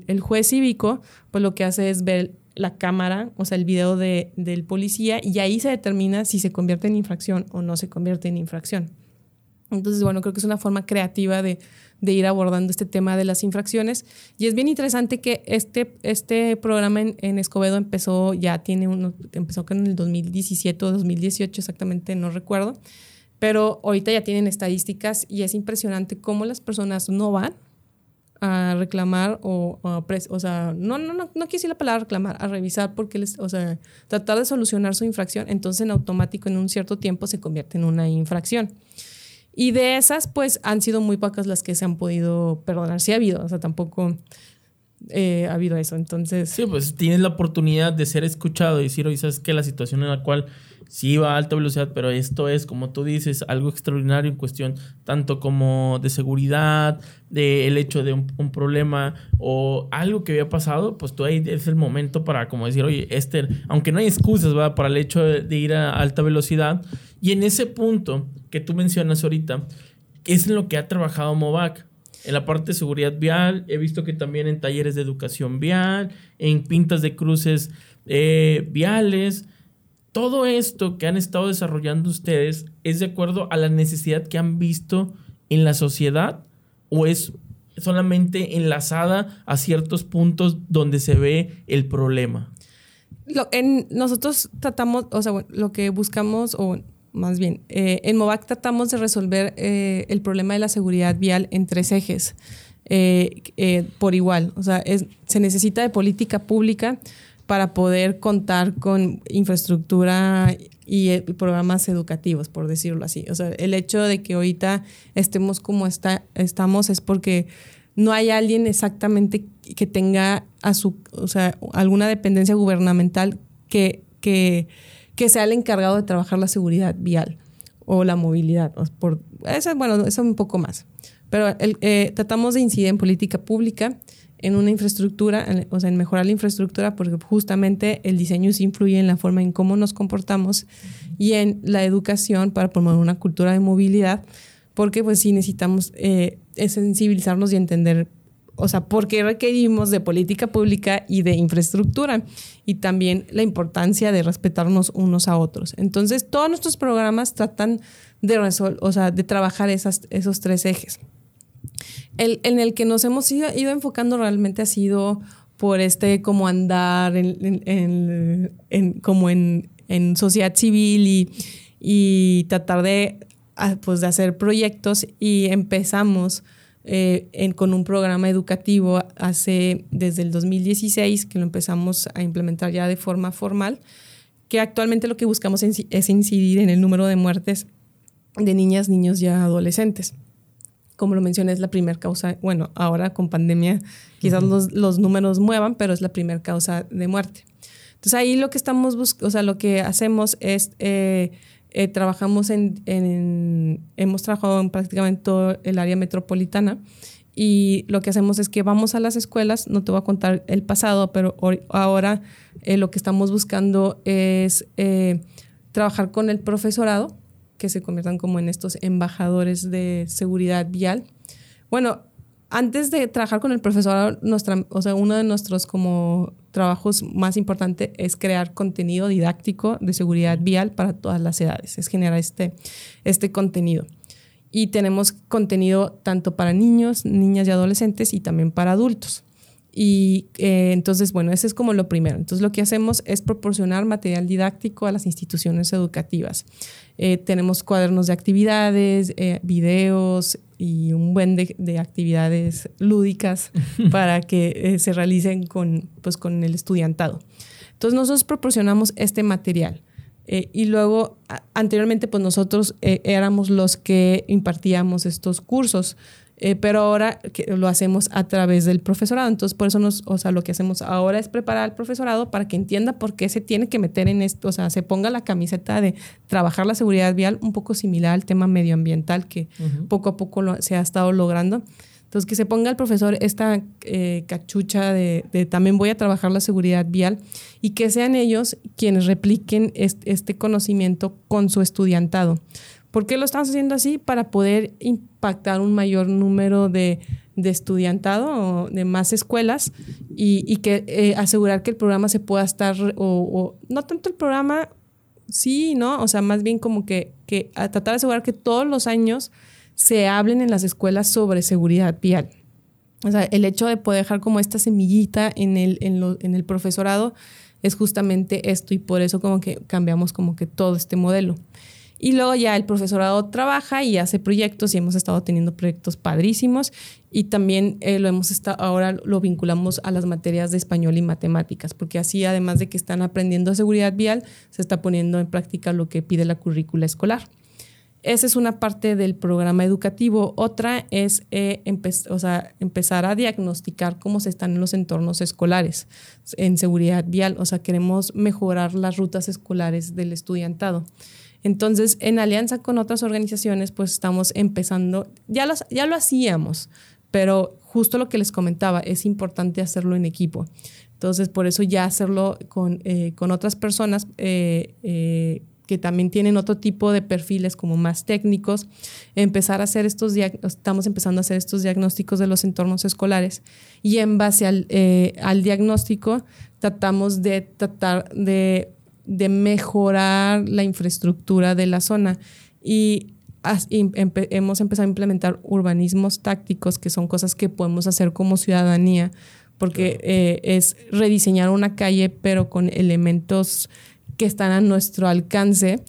el, juez cívico, pues lo que hace es ver la cámara, o sea, el video de, del policía, y ahí se determina si se convierte en infracción o no se convierte en infracción. Entonces, bueno, creo que es una forma creativa de, de ir abordando este tema de las infracciones. Y es bien interesante que este, este programa en, Escobedo empezó, ya tiene uno, empezó en el 2017 o 2018 exactamente, no recuerdo. Pero ahorita ya tienen estadísticas y es impresionante cómo las personas no van a reclamar o, o, sea, no, no, no, no quise la palabra reclamar, a revisar porque les, o sea, tratar de solucionar su infracción, entonces en automático en un cierto tiempo se convierte en una infracción. Y de esas, pues han sido muy pocas las que se han podido perdonar. Sí ha habido, o sea, tampoco, eh, ha habido eso. Entonces. Sí, pues tienes la oportunidad de ser escuchado y decir, oye, sabes que la situación en la cual sí va a alta velocidad, pero esto es, como tú dices, algo extraordinario en cuestión tanto como de seguridad, de el hecho de un, problema o algo que había pasado, pues tú ahí es el momento para como decir, oye, este, aunque no hay excusas. Para el hecho de, ir a alta velocidad. Y en ese punto que tú mencionas ahorita, es en lo que ha trabajado Movac. En la parte de seguridad vial, he visto que también en talleres de educación vial, en pintas de cruces eh, viales, todo esto que han estado desarrollando ustedes es de acuerdo a la necesidad que han visto en la sociedad o es solamente enlazada a ciertos puntos donde se ve el problema? En, nosotros tratamos, o sea, lo que buscamos, o más bien, eh, en MOVAC tratamos de resolver eh, el problema de la seguridad vial en tres ejes eh, por igual. O sea, se necesita de política pública para poder contar con infraestructura y, programas educativos, por decirlo así. O sea, el hecho de que ahorita estemos como está, estamos es porque no hay alguien exactamente que tenga a su, o sea, alguna dependencia gubernamental que, que, que sea el encargado de trabajar la seguridad vial o la movilidad. Por, eso, bueno, eso un poco más. Pero eh, tratamos de incidir en política pública en una infraestructura, o sea, en mejorar la infraestructura, porque justamente el diseño sí influye en la forma en cómo nos comportamos y en la educación para promover una cultura de movilidad, porque pues sí necesitamos eh, sensibilizarnos y entender, o sea, por qué requerimos de política pública y de infraestructura y también la importancia de respetarnos unos a otros. Entonces, todos nuestros programas tratan de, o sea, de trabajar esas, esos tres ejes el, en el que nos hemos ido, enfocando realmente ha sido por este como andar en, como en, sociedad civil y, y tratar de, ah, pues, de hacer proyectos y empezamos eh, con un programa educativo hace desde el 2016 que lo empezamos a implementar ya de forma formal, que actualmente lo que buscamos es incidir en el número de muertes de niñas, niños y adolescentes como lo mencioné, es la primera causa, bueno, ahora con pandemia quizás los, los, números muevan, pero es la primera causa de muerte. Entonces ahí lo que estamos buscando, o sea, lo que hacemos es, eh, eh, trabajamos en, en, hemos trabajado en prácticamente todo el área metropolitana y lo que hacemos es que vamos a las escuelas, no te voy a contar el pasado, pero ahora eh, lo que estamos buscando es trabajar con el profesorado que se conviertan como en estos embajadores de seguridad vial. Bueno, antes de trabajar con el profesor, nuestra, o sea, uno de nuestros como trabajos más importantes es crear contenido didáctico de seguridad vial para todas las edades, es generar este, este contenido. Y tenemos contenido tanto para niños, niñas y adolescentes y también para adultos. Y eh, entonces, bueno, ese es como lo primero. Entonces, lo que hacemos es proporcionar material didáctico a las instituciones educativas. Eh, tenemos cuadernos de actividades, eh, videos y un buen de, actividades lúdicas para que se realicen con, pues, con el estudiantado. Entonces, nosotros proporcionamos este material. y luego, anteriormente, pues nosotros éramos los que impartíamos estos cursos. Eh, pero ahora lo hacemos a través del profesorado. Entonces, por eso nos, o sea, lo que hacemos ahora es preparar al profesorado para que entienda por qué se tiene que meter en esto, o sea, se ponga la camiseta de trabajar la seguridad vial, un poco similar al tema medioambiental que poco a poco se ha estado logrando. Entonces, que se ponga el profesor esta eh, cachucha de, también voy a trabajar la seguridad vial y que sean ellos quienes repliquen este conocimiento con su estudiantado. ¿Por qué lo estamos haciendo así? Para poder impactar un mayor número de, de estudiantado o de más escuelas y, que eh, asegurar que el programa se pueda estar, o, no tanto el programa, sí, ¿no? O sea, más bien como que, que tratar de asegurar que todos los años se hablen en las escuelas sobre seguridad vial. O sea, el hecho de poder dejar como esta semillita en el, en, en el profesorado es justamente esto y por eso como que cambiamos como que todo este modelo. Y luego ya el profesorado trabaja y hace proyectos y hemos estado teniendo proyectos padrísimos y también eh, lo hemos estado, ahora lo vinculamos a las materias de español y matemáticas, porque así además de que están aprendiendo seguridad vial, se está poniendo en práctica lo que pide la currícula escolar. Esa es una parte del programa educativo. Otra es eh, empezar a diagnosticar cómo se están en los entornos escolares en seguridad vial. O sea, queremos mejorar las rutas escolares del estudiantado. Entonces, en alianza con otras organizaciones, pues estamos empezando, ya, ya lo hacíamos, pero justo lo que les comentaba, es importante hacerlo en equipo. Entonces, por eso ya hacerlo con, eh, con otras personas eh, eh, que también tienen otro tipo de perfiles como más técnicos, empezar a hacer estos, estamos empezando a hacer estos diagnósticos de los entornos escolares y en base al, al diagnóstico tratamos de tratar de, de, mejorar la infraestructura de la zona. Y hemos empezado a implementar urbanismos tácticos, que son cosas que podemos hacer como ciudadanía porque eh, es rediseñar una calle, pero con elementos que están a nuestro alcance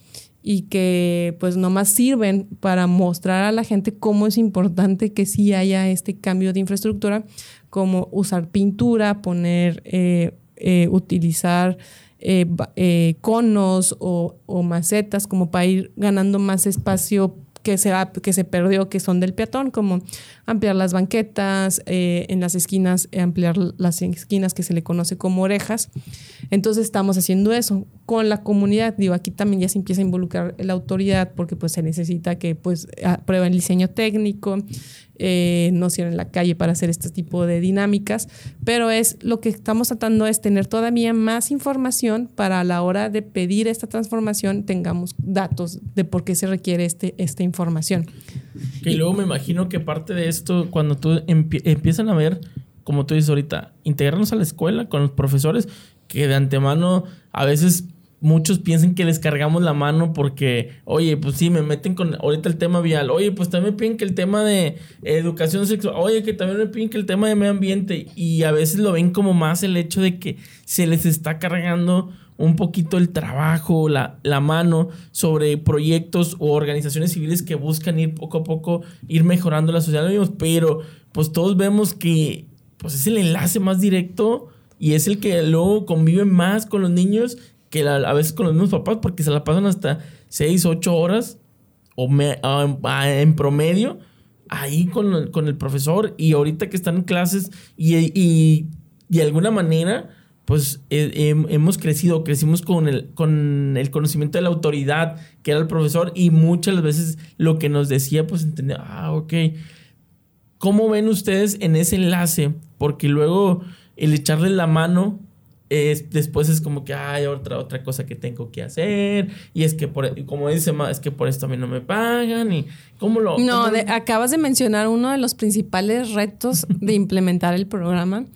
y que pues nomás sirven para mostrar a la gente cómo es importante que sí haya este cambio de infraestructura, como usar pintura, poner, eh, eh, utilizar conos o, o, macetas como para ir ganando más espacio que se, que se perdió, que son del peatón, como ampliar las banquetas, eh, en las esquinas, eh, ampliar las esquinas que se le conoce como orejas. Entonces estamos haciendo eso con la comunidad. Digo, aquí también ya se empieza a involucrar la autoridad porque pues se necesita que pues aprueben el diseño técnico, eh, no cierren la calle para hacer este tipo de dinámicas, pero es lo que estamos tratando es tener todavía más información para a la hora de pedir esta transformación tengamos datos de por qué se requiere este, esta información. y, luego me imagino que parte de esto, cuando tú empiezan a ver, como tú dices ahorita, integrarnos a la escuela con los profesores, que de antemano a veces muchos piensan que les cargamos la mano porque, oye, pues sí, me meten con ahorita el tema vial, oye, pues también me piden que el tema de educación sexual, oye, que también me piden que el tema de medio ambiente. Y a veces lo ven como más el hecho de que se les está cargando un poquito el trabajo, la, la mano sobre proyectos o organizaciones civiles que buscan ir poco a poco, ir mejorando la sociedad, pero pues todos vemos que pues es el enlace más directo y es el que luego convive más con los niños que a veces con los mismos papás, porque se la pasan hasta 6, 8 horas o en promedio ahí con, con, el profesor y ahorita que están en clases y, y de alguna manera pues hemos crecido, crecimos con el, con el conocimiento de la autoridad que era el profesor y muchas veces lo que nos decía pues entendía, ah, ok, ¿cómo ven ustedes en ese enlace? Porque luego el echarle la mano es, después es como que hay otra, otra cosa que tengo que hacer y es que por, como dice es que por esto a mí no me pagan y cómo lo... No, acabas de mencionar uno de los principales retos de implementar el programa,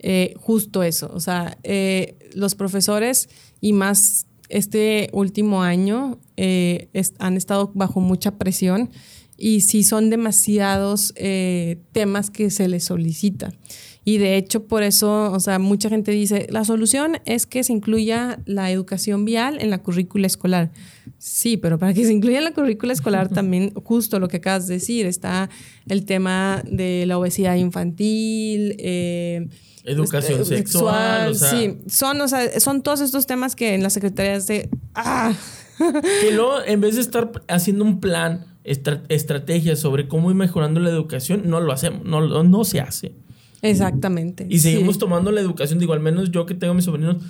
eh, justo eso, o sea, eh, los profesores y más este último año eh, han estado bajo mucha presión y si son demasiados temas que se les solicita. Y de hecho, por eso, o sea, mucha gente dice, la solución es que se incluya la educación vial en la currícula escolar. Sí, pero para que se incluya en la currícula escolar también, justo lo que acabas de decir, está el tema de la obesidad infantil, eh, Educación este, sexual. Sí, son, o sea, son todos estos temas que en las secretarías de... ¡Ah! Que luego, en vez de estar haciendo un plan, estrategias sobre cómo ir mejorando la educación, no lo hacemos, no, no se hace. Exactamente. Y seguimos tomando la educación, digo, al menos yo que tengo mis sobrinos,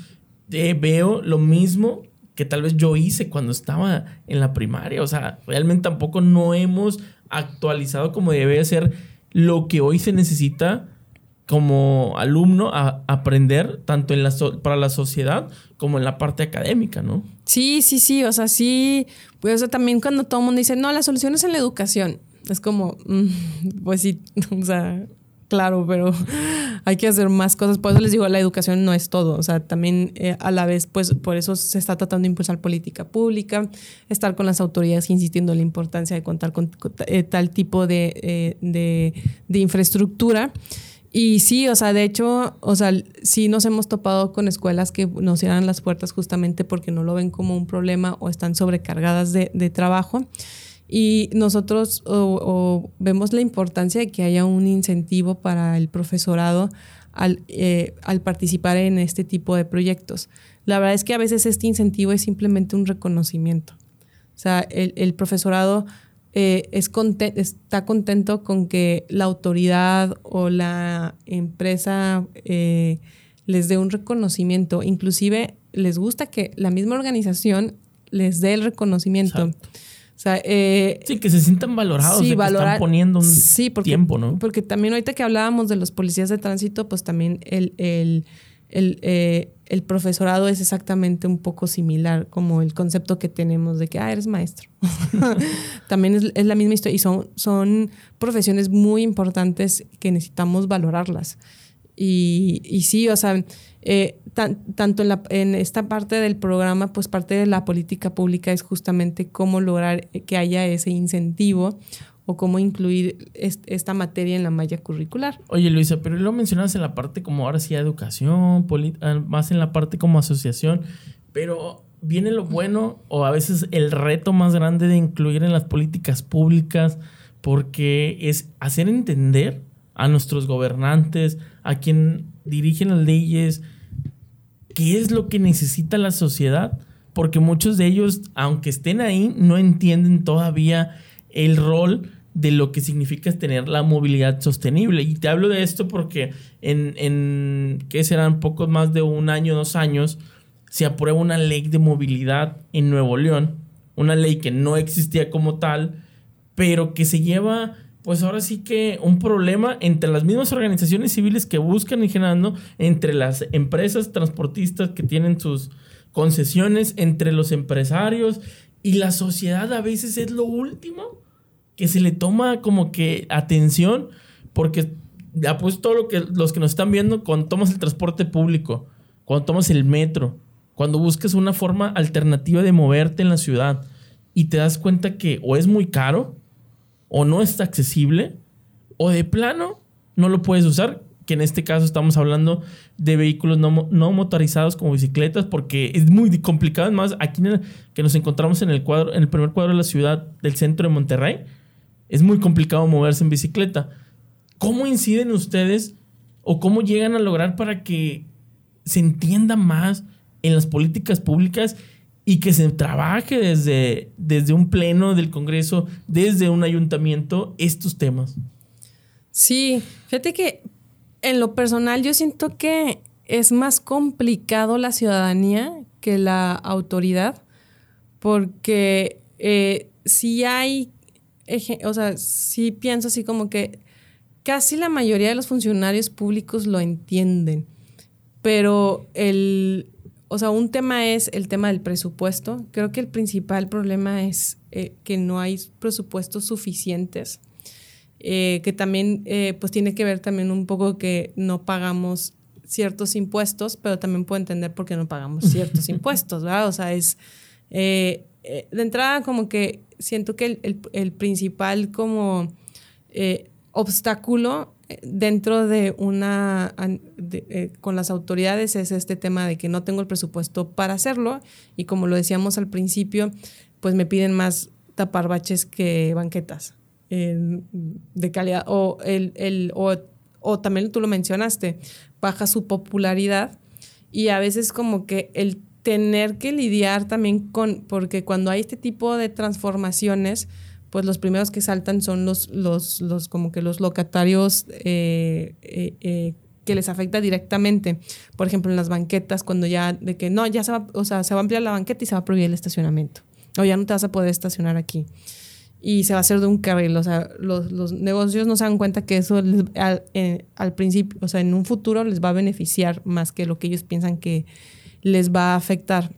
eh, veo lo mismo que tal vez yo hice cuando estaba en la primaria. O sea, realmente tampoco no hemos actualizado como debe ser lo que hoy se necesita como alumno a aprender tanto en la para la sociedad como en la parte académica, ¿no? Sí, sí, sí, o sea, sí, pues también cuando todo el mundo dice, no, la solución es en la educación, es como, mm, pues sí, o sea, claro, pero hay que hacer más cosas. Por eso les digo, la educación no es todo. O sea, también eh, a la vez, pues por eso se está tratando de impulsar política pública, estar con las autoridades insistiendo en la importancia de contar con, eh, tal tipo eh, de, de, infraestructura. Y sí, o sea, de hecho, o sea, sí nos hemos topado con escuelas que nos cierran las puertas justamente porque no lo ven como un problema o están sobrecargadas de trabajo. Y nosotros vemos la importancia de que haya un incentivo para el profesorado al, eh, al, participar en este tipo de proyectos. La verdad es que a veces este incentivo es simplemente un reconocimiento. O sea, el, profesorado eh, es está contento con que la autoridad o la empresa eh, les dé un reconocimiento. Inclusive les gusta que la misma organización les dé el reconocimiento. O sea, eh, sí, que se sientan valorados, sí, que están poniendo un tiempo, ¿no? Porque también ahorita que hablábamos de los policías de tránsito, pues también el, el, el, eh, el, profesorado es exactamente un poco similar, como el concepto que tenemos de que, ah, eres maestro. también es, es, la misma historia y son, son profesiones muy importantes que necesitamos valorarlas. Y, y sí, o sea, eh, tanto en, esta parte del programa, pues parte de la política pública es justamente cómo lograr que haya ese incentivo o cómo incluir esta materia en la malla curricular. Oye Luisa, pero lo mencionas en la parte como ahora sí educación, ah, más en la parte como asociación, pero viene lo bueno o a veces el reto más grande de incluir en las políticas públicas porque es hacer entender a nuestros gobernantes, a quien dirigen las leyes, qué es lo que necesita la sociedad, porque muchos de ellos, aunque estén ahí, no entienden todavía el rol de lo que significa tener la movilidad sostenible. Y te hablo de esto porque en, en ¿qué serán? Pocos más de un año, dos años, se aprueba una ley de movilidad en Nuevo León, una ley que no existía como tal, pero que se lleva pues ahora sí que un problema entre las mismas organizaciones civiles que buscan y generando, entre las empresas transportistas que tienen sus concesiones, entre los empresarios y la sociedad a veces es lo último que se le toma como que atención porque ya pues todo lo que los que nos están viendo cuando tomas el transporte público, cuando tomas el metro, cuando buscas una forma alternativa de moverte en la ciudad y te das cuenta que o es muy caro o no está accesible o de plano no lo puedes usar, que en este caso estamos hablando de vehículos no, motorizados como bicicletas porque es muy complicado, más aquí que nos encontramos en el cuadro en el primer cuadro de la ciudad del centro de Monterrey, es muy complicado moverse en bicicleta. ¿Cómo inciden ustedes o cómo llegan a lograr para que se entienda más en las políticas públicas y que se trabaje desde, desde un pleno del Congreso, desde un ayuntamiento, estos temas. Sí, fíjate que en lo personal yo siento que es más complicado la ciudadanía que la autoridad, porque eh, si hay, o sea, sí pienso así como que casi la mayoría de los funcionarios públicos lo entienden, pero el, o sea, un tema es el tema del presupuesto. Creo que el principal problema es eh, que no hay presupuestos suficientes, eh, que también eh, pues tiene que ver también un poco que no pagamos ciertos impuestos, pero también puedo entender por qué no pagamos ciertos impuestos, ¿verdad? O sea, es de entrada como que siento que el, el principal como obstáculo dentro de una, eh, con las autoridades es este tema de que no tengo el presupuesto para hacerlo. Y como lo decíamos al principio, pues me piden más tapar baches que banquetas de calidad. O, el, el, o, o también tú lo mencionaste, baja su popularidad. Y a veces como que el tener que lidiar también con, porque cuando hay este tipo de transformaciones, pues los primeros que saltan son los, los, los como que los locatarios eh, eh, eh, que les afecta directamente. Por ejemplo, en las banquetas, cuando ya de que no, ya se va, o sea, se va a ampliar la banqueta y se va a prohibir el estacionamiento. O ya no te vas a poder estacionar aquí. Y se va a hacer de un carril. O sea, los, los negocios no se dan cuenta que eso al, al principio, o sea, en un futuro les va a beneficiar más que lo que ellos piensan que les va a afectar.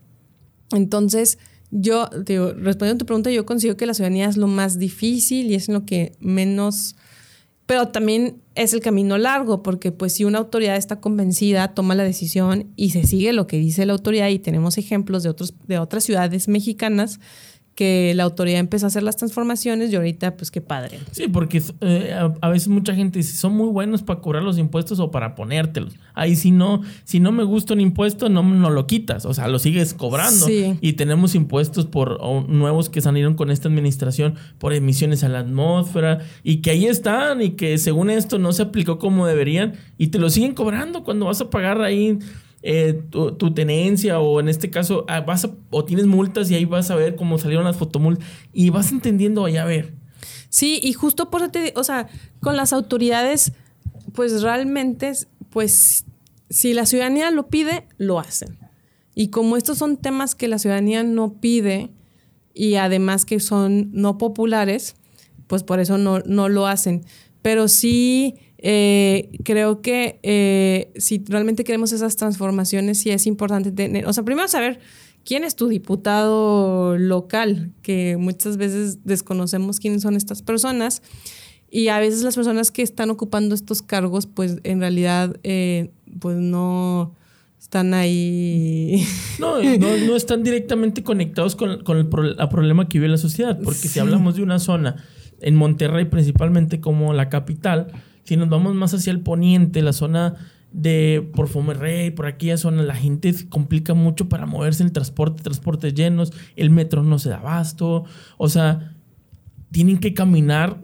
Entonces, yo, digo, respondiendo a tu pregunta, yo considero que la ciudadanía es lo más difícil y es lo que menos, pero también es el camino largo, porque pues si una autoridad está convencida, toma la decisión y se sigue lo que dice la autoridad, y tenemos ejemplos de, otros, de otras ciudades mexicanas, que la autoridad empezó a hacer las transformaciones y ahorita, pues qué padre. Sí, porque eh, a, veces mucha gente dice, son muy buenos para cobrar los impuestos o para ponértelos. Ahí si no, si no me gusta un impuesto, no, no lo quitas, o sea, lo sigues cobrando. Y tenemos impuestos por nuevos que salieron con esta administración por emisiones a la atmósfera y que ahí están y que según esto no se aplicó como deberían y te lo siguen cobrando cuando vas a pagar ahí eh, tu, tenencia o en este caso ah, vas o tienes multas y ahí vas a ver cómo salieron las fotomultas y vas entendiendo ahí a ver. Sí, y justo por te o sea, con las autoridades, pues realmente, pues si la ciudadanía lo pide, lo hacen. Y como estos son temas que la ciudadanía no pide y además que son no populares, pues por eso no, no lo hacen. Pero sí eh, creo que eh, si realmente queremos esas transformaciones, sí es importante tener, o sea, primero saber quién es tu diputado local, que muchas veces desconocemos quiénes son estas personas. Y a veces las personas que están ocupando estos cargos, pues en realidad, eh, pues no están ahí. No, no, están directamente conectados con, con el problema que vive la sociedad. Porque si hablamos de una zona, en Monterrey principalmente como la capital, si nos vamos más hacia el poniente, la zona de por Fomerrey, por aquella zona, la gente se complica mucho para moverse en el transporte, transportes llenos, el metro no se da abasto, o sea, tienen que caminar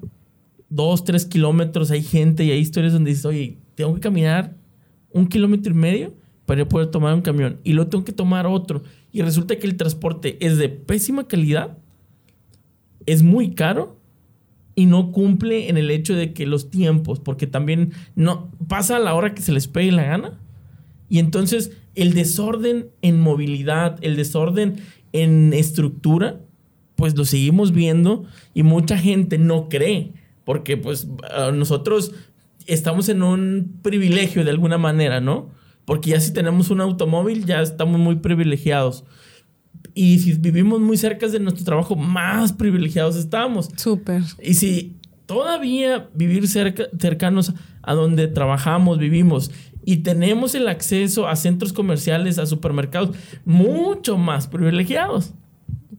dos, tres kilómetros, hay gente y hay historias donde dices, oye, tengo que caminar un kilómetro y medio para poder tomar un camión y luego tengo que tomar otro y resulta que el transporte es de pésima calidad, es muy caro y no cumple en el hecho de que los tiempos, porque también no pasa a la hora que se les pegue la gana. Y entonces el desorden en movilidad, el desorden en estructura, pues lo seguimos viendo y mucha gente no cree, porque pues nosotros estamos en un privilegio de alguna manera, ¿no? Porque ya si tenemos un automóvil ya estamos muy privilegiados. Y si vivimos muy cerca de nuestro trabajo, más privilegiados estamos. Súper. Y si todavía vivir cerca, cercanos a donde trabajamos, vivimos, y tenemos el acceso a centros comerciales, a supermercados, mucho más privilegiados.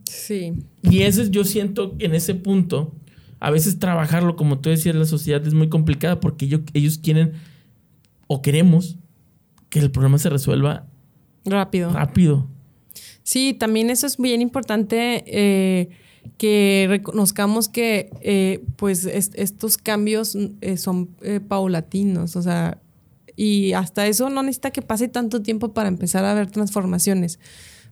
Sí. Y ese yo siento en ese punto, a veces trabajarlo, como tú decías, la sociedad es muy complicada porque ellos, ellos quieren o queremos que el problema se resuelva rápido. Rápido. Sí, también eso es bien importante eh, que reconozcamos que eh, pues estos cambios eh, son paulatinos, o sea, y hasta eso no necesita que pase tanto tiempo para empezar a ver transformaciones.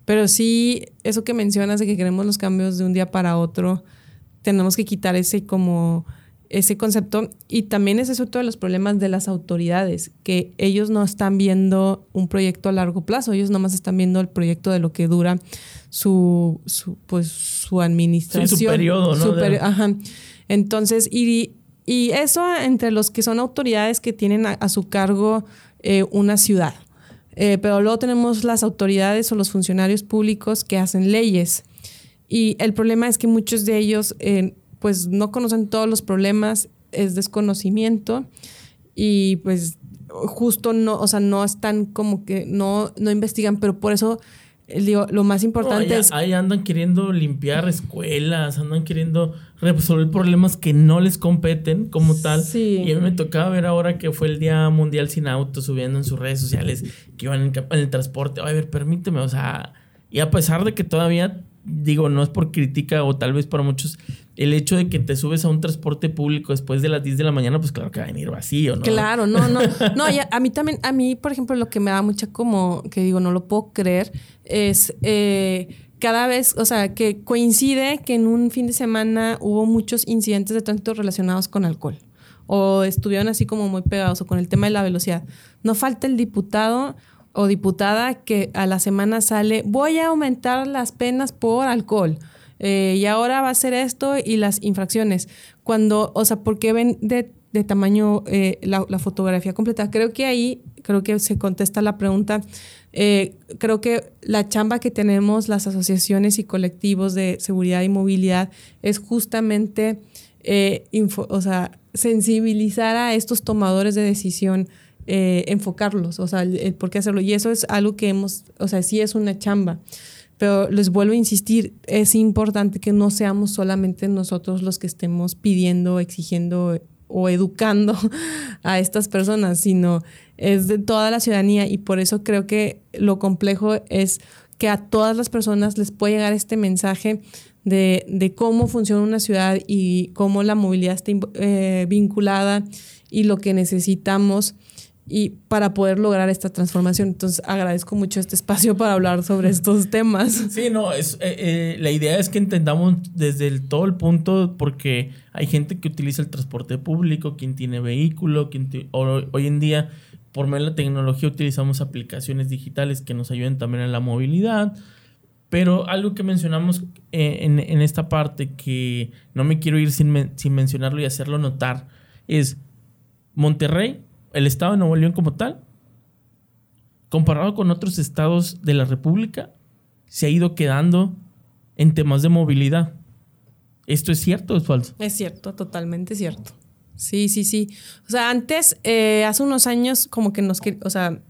Pero sí, eso que mencionas de que queremos los cambios de un día para otro, tenemos que quitar ese como ese concepto y también ese es otro de los problemas de las autoridades, que ellos no están viendo un proyecto a largo plazo, ellos nomás están viendo el proyecto de lo que dura su, pues, su administración. su periodo, ¿no? ajá. Entonces, y, y, eso entre los que son autoridades que tienen a, su cargo eh, una ciudad. Eh, pero luego tenemos las autoridades o los funcionarios públicos que hacen leyes. Y el problema es que muchos de ellos eh, pues no conocen todos los problemas, es desconocimiento y pues justo no, o sea, no están como que no, no investigan, pero por eso eh, digo, lo más importante es... Ahí andan queriendo limpiar escuelas, andan queriendo resolver problemas que no les competen como tal. Sí. Y a mí me tocaba ver ahora que fue el Día Mundial Sin Auto, subiendo en sus redes sociales que iban en, en el transporte. A ver, permíteme, o sea, y a pesar de que todavía digo, no es por crítica o tal vez para muchos, el hecho de que te subes a un transporte público después de las 10 de la mañana, pues claro que va a venir vacío, ¿no? Claro, no, no. No, a mí también, a mí, por ejemplo, lo que me da mucha como, que digo, no lo puedo creer, es eh, cada vez, o sea, que coincide que en un fin de semana hubo muchos incidentes de tránsito relacionados con alcohol o estuvieron así como muy pegados o con el tema de la velocidad. No falta el diputado o diputada que a la semana sale, voy a aumentar las penas por alcohol. Eh, y ahora va a ser esto y las infracciones. Cuando, o sea, ¿por qué ven de, tamaño eh, la, fotografía completa? Creo que ahí, creo que se contesta la pregunta. Eh, creo que la chamba que tenemos las asociaciones y colectivos de seguridad y movilidad es justamente, o sea, sensibilizar a estos tomadores de decisión eh, enfocarlos, o sea, el, por qué hacerlo. Y eso es algo que hemos, o sea, sí es una chamba. Pero les vuelvo a insistir, es importante que no seamos solamente nosotros los que estemos pidiendo, exigiendo o educando a estas personas, sino es de toda la ciudadanía. Y por eso creo que lo complejo es que a todas las personas les puede llegar este mensaje de, cómo funciona una ciudad y cómo la movilidad está eh, vinculada y lo que necesitamos y para poder lograr esta transformación. Entonces agradezco mucho este espacio para hablar sobre estos temas. Sí, no, es, eh, eh, la idea es que entendamos desde el, todo el punto, porque hay gente que utiliza el transporte público, quien tiene vehículo, quien hoy en día por medio de la tecnología utilizamos aplicaciones digitales que nos ayuden también en la movilidad. Pero algo que mencionamos eh, en, en, esta parte que no me quiero ir sin, sin mencionarlo y hacerlo notar es Monterrey el estado de Nuevo León como tal, comparado con otros estados de la República, se ha ido quedando en temas de movilidad. ¿Esto es cierto o es falso? Es cierto, totalmente cierto. Sí, sí, sí. O sea, antes, eh, hace unos años, como que nos, o sea,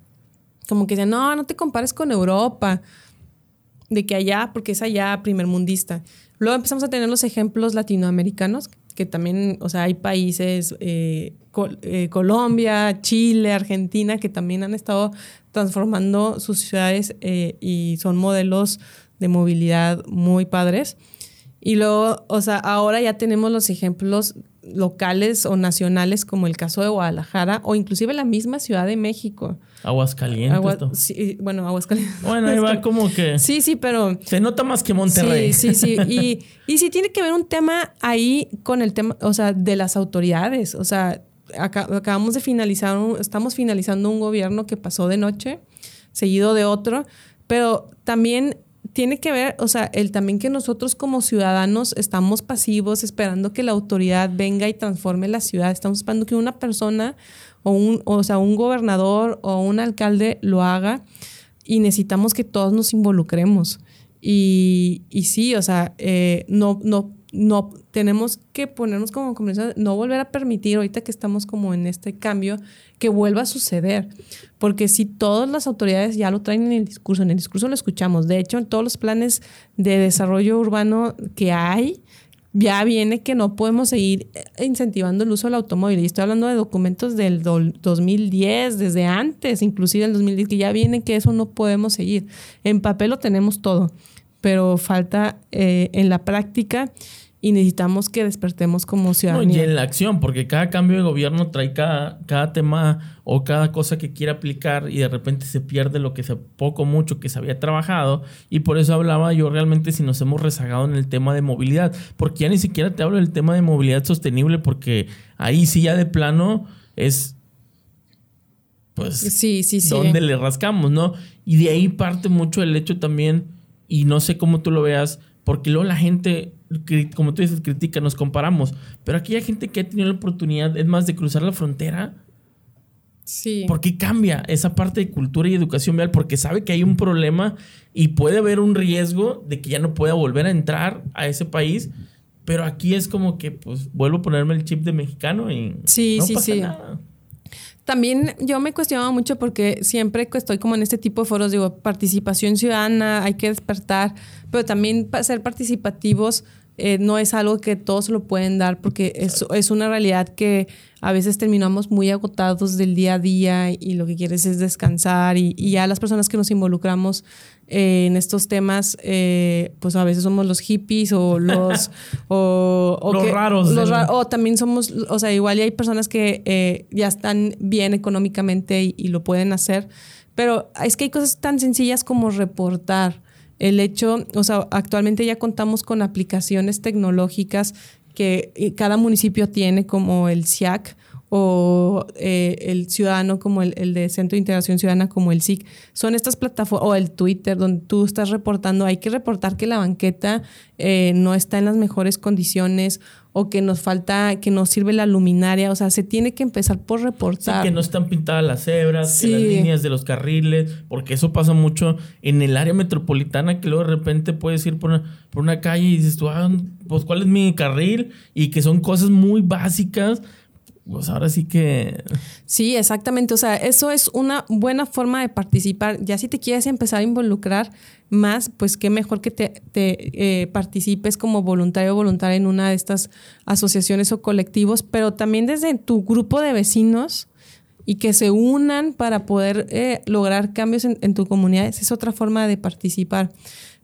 como que decían, no, no te compares con Europa, de que allá, porque es allá primermundista. Luego empezamos a tener los ejemplos latinoamericanos, que también, o sea, hay países, eh, eh, Colombia, Chile, Argentina, que también han estado transformando sus ciudades eh, y son modelos de movilidad muy padres. Y luego, o sea, ahora ya tenemos los ejemplos locales o nacionales como el caso de Guadalajara o inclusive la misma Ciudad de México. Aguascalientes. sí, bueno, Aguascalientes. Bueno, ahí va como que... Sí, sí, pero... Se nota más que Monterrey. Sí, sí, sí. Y, y sí tiene que ver un tema ahí con el tema, o sea, de las autoridades. O sea, acabamos de finalizar, estamos finalizando un gobierno que pasó de noche, seguido de otro, pero también tiene que ver, o sea, el también que nosotros como ciudadanos estamos pasivos esperando que la autoridad venga y transforme la ciudad, estamos esperando que una persona o un, o sea, un gobernador o un alcalde lo haga y necesitamos que todos nos involucremos. Y, y sí, o sea, eh, no, no, no tenemos que ponernos como conversación, no volver a permitir ahorita que estamos como en este cambio que vuelva a suceder, porque si todas las autoridades ya lo traen en el discurso, en el discurso lo escuchamos, de hecho en todos los planes de desarrollo urbano que hay, ya viene que no podemos seguir incentivando el uso del automóvil. Y estoy hablando de documentos del 2010, desde antes, inclusive el 2010, que ya viene que eso no podemos seguir. En papel lo tenemos todo, pero falta eh, en la práctica y necesitamos que despertemos como ciudadanos. y en la acción, porque cada cambio de gobierno trae cada, cada tema o cada cosa que quiere aplicar y de repente se pierde lo que se poco mucho que se había trabajado y por eso hablaba yo realmente si nos hemos rezagado en el tema de movilidad, porque ya ni siquiera te hablo del tema de movilidad sostenible porque ahí sí ya de plano es pues sí, sí, sí. donde le rascamos, ¿no? Y de ahí parte mucho el hecho también y no sé cómo tú lo veas porque luego la gente, como tú dices, critica, nos comparamos. Pero aquí hay gente que ha tenido la oportunidad, es más, de cruzar la frontera. Sí. ¿Por qué cambia esa parte de cultura y educación vial? Porque sabe que hay un problema y puede haber un riesgo de que ya no pueda volver a entrar a ese país. Pero aquí es como que, pues, vuelvo a ponerme el chip de mexicano y sí, no sí, pasa sí. nada. También yo me cuestionaba mucho porque siempre estoy como en este tipo de foros, digo, participación ciudadana, hay que despertar, pero también ser participativos eh, no es algo que todos lo pueden dar porque es, es, una realidad que a veces terminamos muy agotados del día a día y lo que quieres es descansar y, y ya las personas que nos involucramos eh, en estos temas, eh, pues a veces somos los hippies o los... o, los raros. o también somos, o sea, igual hay personas que ya están bien económicamente y, lo pueden hacer, pero es que hay cosas tan sencillas como reportar. El hecho, o sea, actualmente ya contamos con aplicaciones tecnológicas que cada municipio tiene como el SIAC o eh, el ciudadano como el, el, de Centro de Integración Ciudadana como el SIC, son estas plataformas, o el Twitter, donde tú estás reportando, hay que reportar que la banqueta eh, no está en las mejores condiciones o que nos falta, que nos sirve la luminaria, o sea, se tiene que empezar por reportar. Sí, que no están pintadas las cebras, que las líneas de los carriles, porque eso pasa mucho en el área metropolitana, que luego de repente puedes ir por una, por una calle y dices tú, ah, pues cuál es mi carril, y que son cosas muy básicas pues ahora sí que... Sí, exactamente. O sea, eso es una buena forma de participar. Ya si te quieres empezar a involucrar más, pues qué mejor que te, eh, participes como voluntario o voluntaria en una de estas asociaciones o colectivos, pero también desde tu grupo de vecinos y que se unan para poder eh, lograr cambios en, en tu comunidad. Esa es otra forma de participar.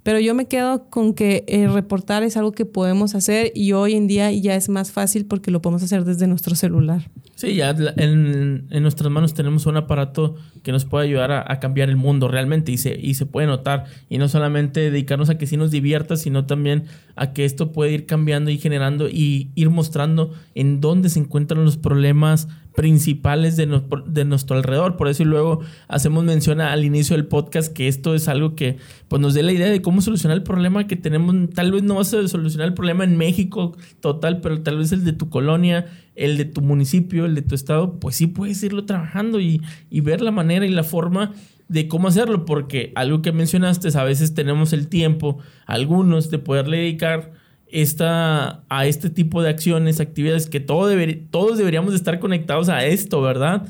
Pero yo me quedo con que eh, reportar es algo que podemos hacer y hoy en día ya es más fácil porque lo podemos hacer desde nuestro celular. Sí, ya en, en nuestras manos tenemos un aparato que nos puede ayudar a, cambiar el mundo realmente y se, y se puede notar. Y no solamente dedicarnos a que sí nos divierta, sino también a que esto puede ir cambiando y generando y ir mostrando en dónde se encuentran los problemas principales de, de, nuestro alrededor. Por eso y luego hacemos mención al inicio del podcast que esto es algo que pues, nos dé la idea de cómo solucionar el problema que tenemos. Tal vez no vas a solucionar el problema en México total, pero tal vez el de tu colonia, el de tu municipio, el de tu estado, pues sí puedes irlo trabajando y, y ver la manera y la forma de cómo hacerlo, porque algo que mencionaste, a veces tenemos el tiempo, algunos, de poderle dedicar esta, a este tipo de acciones, actividades, que todo todos deberíamos estar conectados a esto, ¿verdad?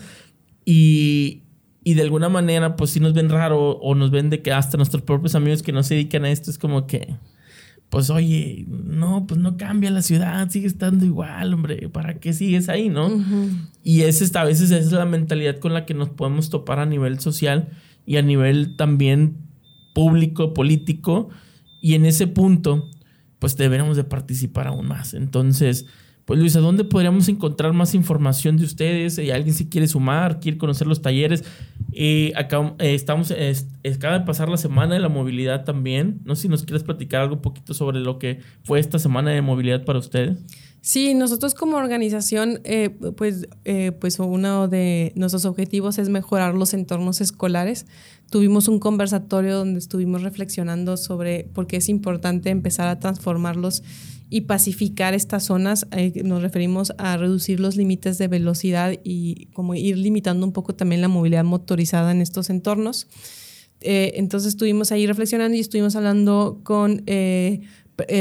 Y, y de alguna manera, pues si nos ven raro o nos ven de que hasta nuestros propios amigos que no se dedican a esto es como que, pues oye, no, pues no cambia la ciudad, sigue estando igual, hombre, ¿para qué sigues ahí, no? Y es a veces esa es la mentalidad con la que nos podemos topar a nivel social y a nivel también público, político. Y en ese punto, pues deberíamos de participar aún más. Entonces, pues Luisa, ¿dónde podríamos encontrar más información de ustedes? Si alguien se quiere sumar, quiere conocer los talleres. Eh, eh, estamos, acaba de pasar la semana de la movilidad también. No sé si nos quieres platicar algo poquito sobre lo que fue esta semana de movilidad para ustedes. Sí, nosotros como organización, eh, pues, pues uno de nuestros objetivos es mejorar los entornos escolares tuvimos un conversatorio donde estuvimos reflexionando sobre por qué es importante empezar a transformarlos y pacificar estas zonas. Eh, nos referimos a reducir los límites de velocidad y como ir limitando un poco también la movilidad motorizada en estos entornos. Eh, entonces estuvimos ahí reflexionando y estuvimos hablando con eh,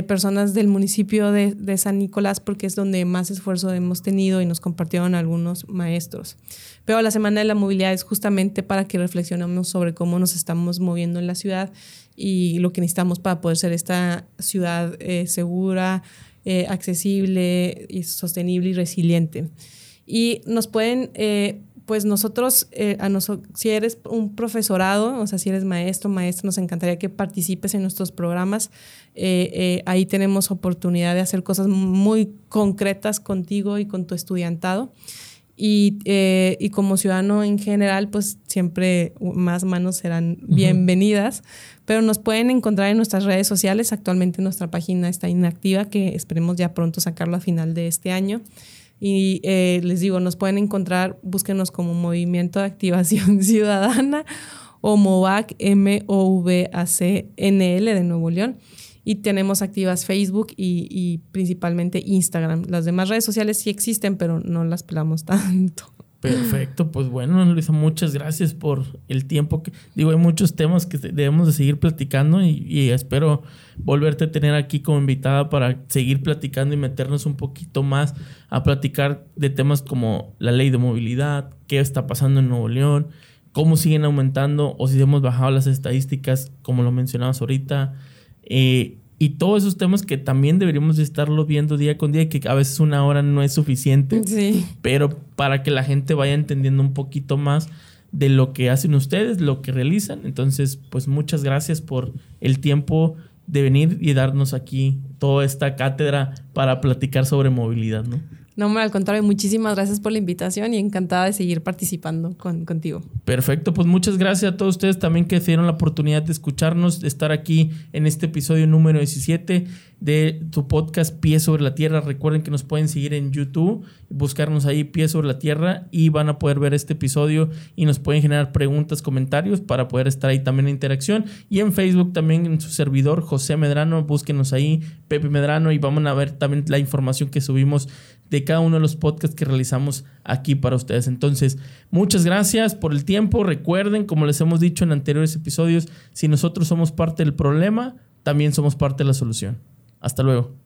personas del municipio de, de, San Nicolás porque es donde más esfuerzo hemos tenido y nos compartieron algunos maestros. Pero la Semana de la Movilidad es justamente para que reflexionemos sobre cómo nos estamos moviendo en la ciudad y lo que necesitamos para poder ser esta ciudad eh, segura, eh, accesible, y sostenible y resiliente. Y nos pueden, eh, pues nosotros, a nosotros, si eres un profesorado, o sea, si eres maestro, maestro, nos encantaría que participes en nuestros programas. ahí tenemos oportunidad de hacer cosas muy concretas contigo y con tu estudiantado. Y, eh, y, como ciudadano en general, pues siempre más manos serán bienvenidas, pero nos pueden encontrar en nuestras redes sociales. Actualmente nuestra página está inactiva, que esperemos ya pronto sacarlo a final de este año. Y eh, les digo, nos pueden encontrar, búsquenos como Movimiento de Activación Ciudadana o MOVAC, M-O-V-A-C-N-L de Nuevo León y tenemos activas Facebook y, principalmente Instagram. Las demás redes sociales sí existen, pero no las pelamos tanto. Perfecto, pues bueno, Luisa, muchas gracias por el tiempo que digo, hay muchos temas que debemos de seguir platicando y, y, espero volverte a tener aquí como invitada para seguir platicando y meternos un poquito más a platicar de temas como la ley de movilidad, qué está pasando en Nuevo León, cómo siguen aumentando o si hemos bajado las estadísticas, como lo mencionabas ahorita, eh, y todos esos temas que también deberíamos estarlo viendo día con día, que a veces una hora no es suficiente, pero para que la gente vaya entendiendo un poquito más de lo que hacen ustedes, lo que realizan. Entonces, pues muchas gracias por el tiempo de venir y darnos aquí toda esta cátedra para platicar sobre movilidad, ¿no? No, al contrario, muchísimas gracias por la invitación y encantada de seguir participando con, contigo. Perfecto, pues muchas gracias a todos ustedes también que se dieron la oportunidad de escucharnos, de estar aquí en este episodio número 17 de tu podcast Pies sobre la Tierra. Recuerden que nos pueden seguir en YouTube, buscarnos ahí Pies sobre la Tierra y van a poder ver este episodio y nos pueden generar preguntas, comentarios para poder estar ahí también en interacción. Y en Facebook también en su servidor José Medrano, búsquenos ahí Pepe Medrano y vamos a ver también la información que subimos de cada uno de los podcasts que realizamos aquí para ustedes. Entonces, muchas gracias por el tiempo. Recuerden, como les hemos dicho en anteriores episodios, si nosotros somos parte del problema, también somos parte de la solución. Hasta luego.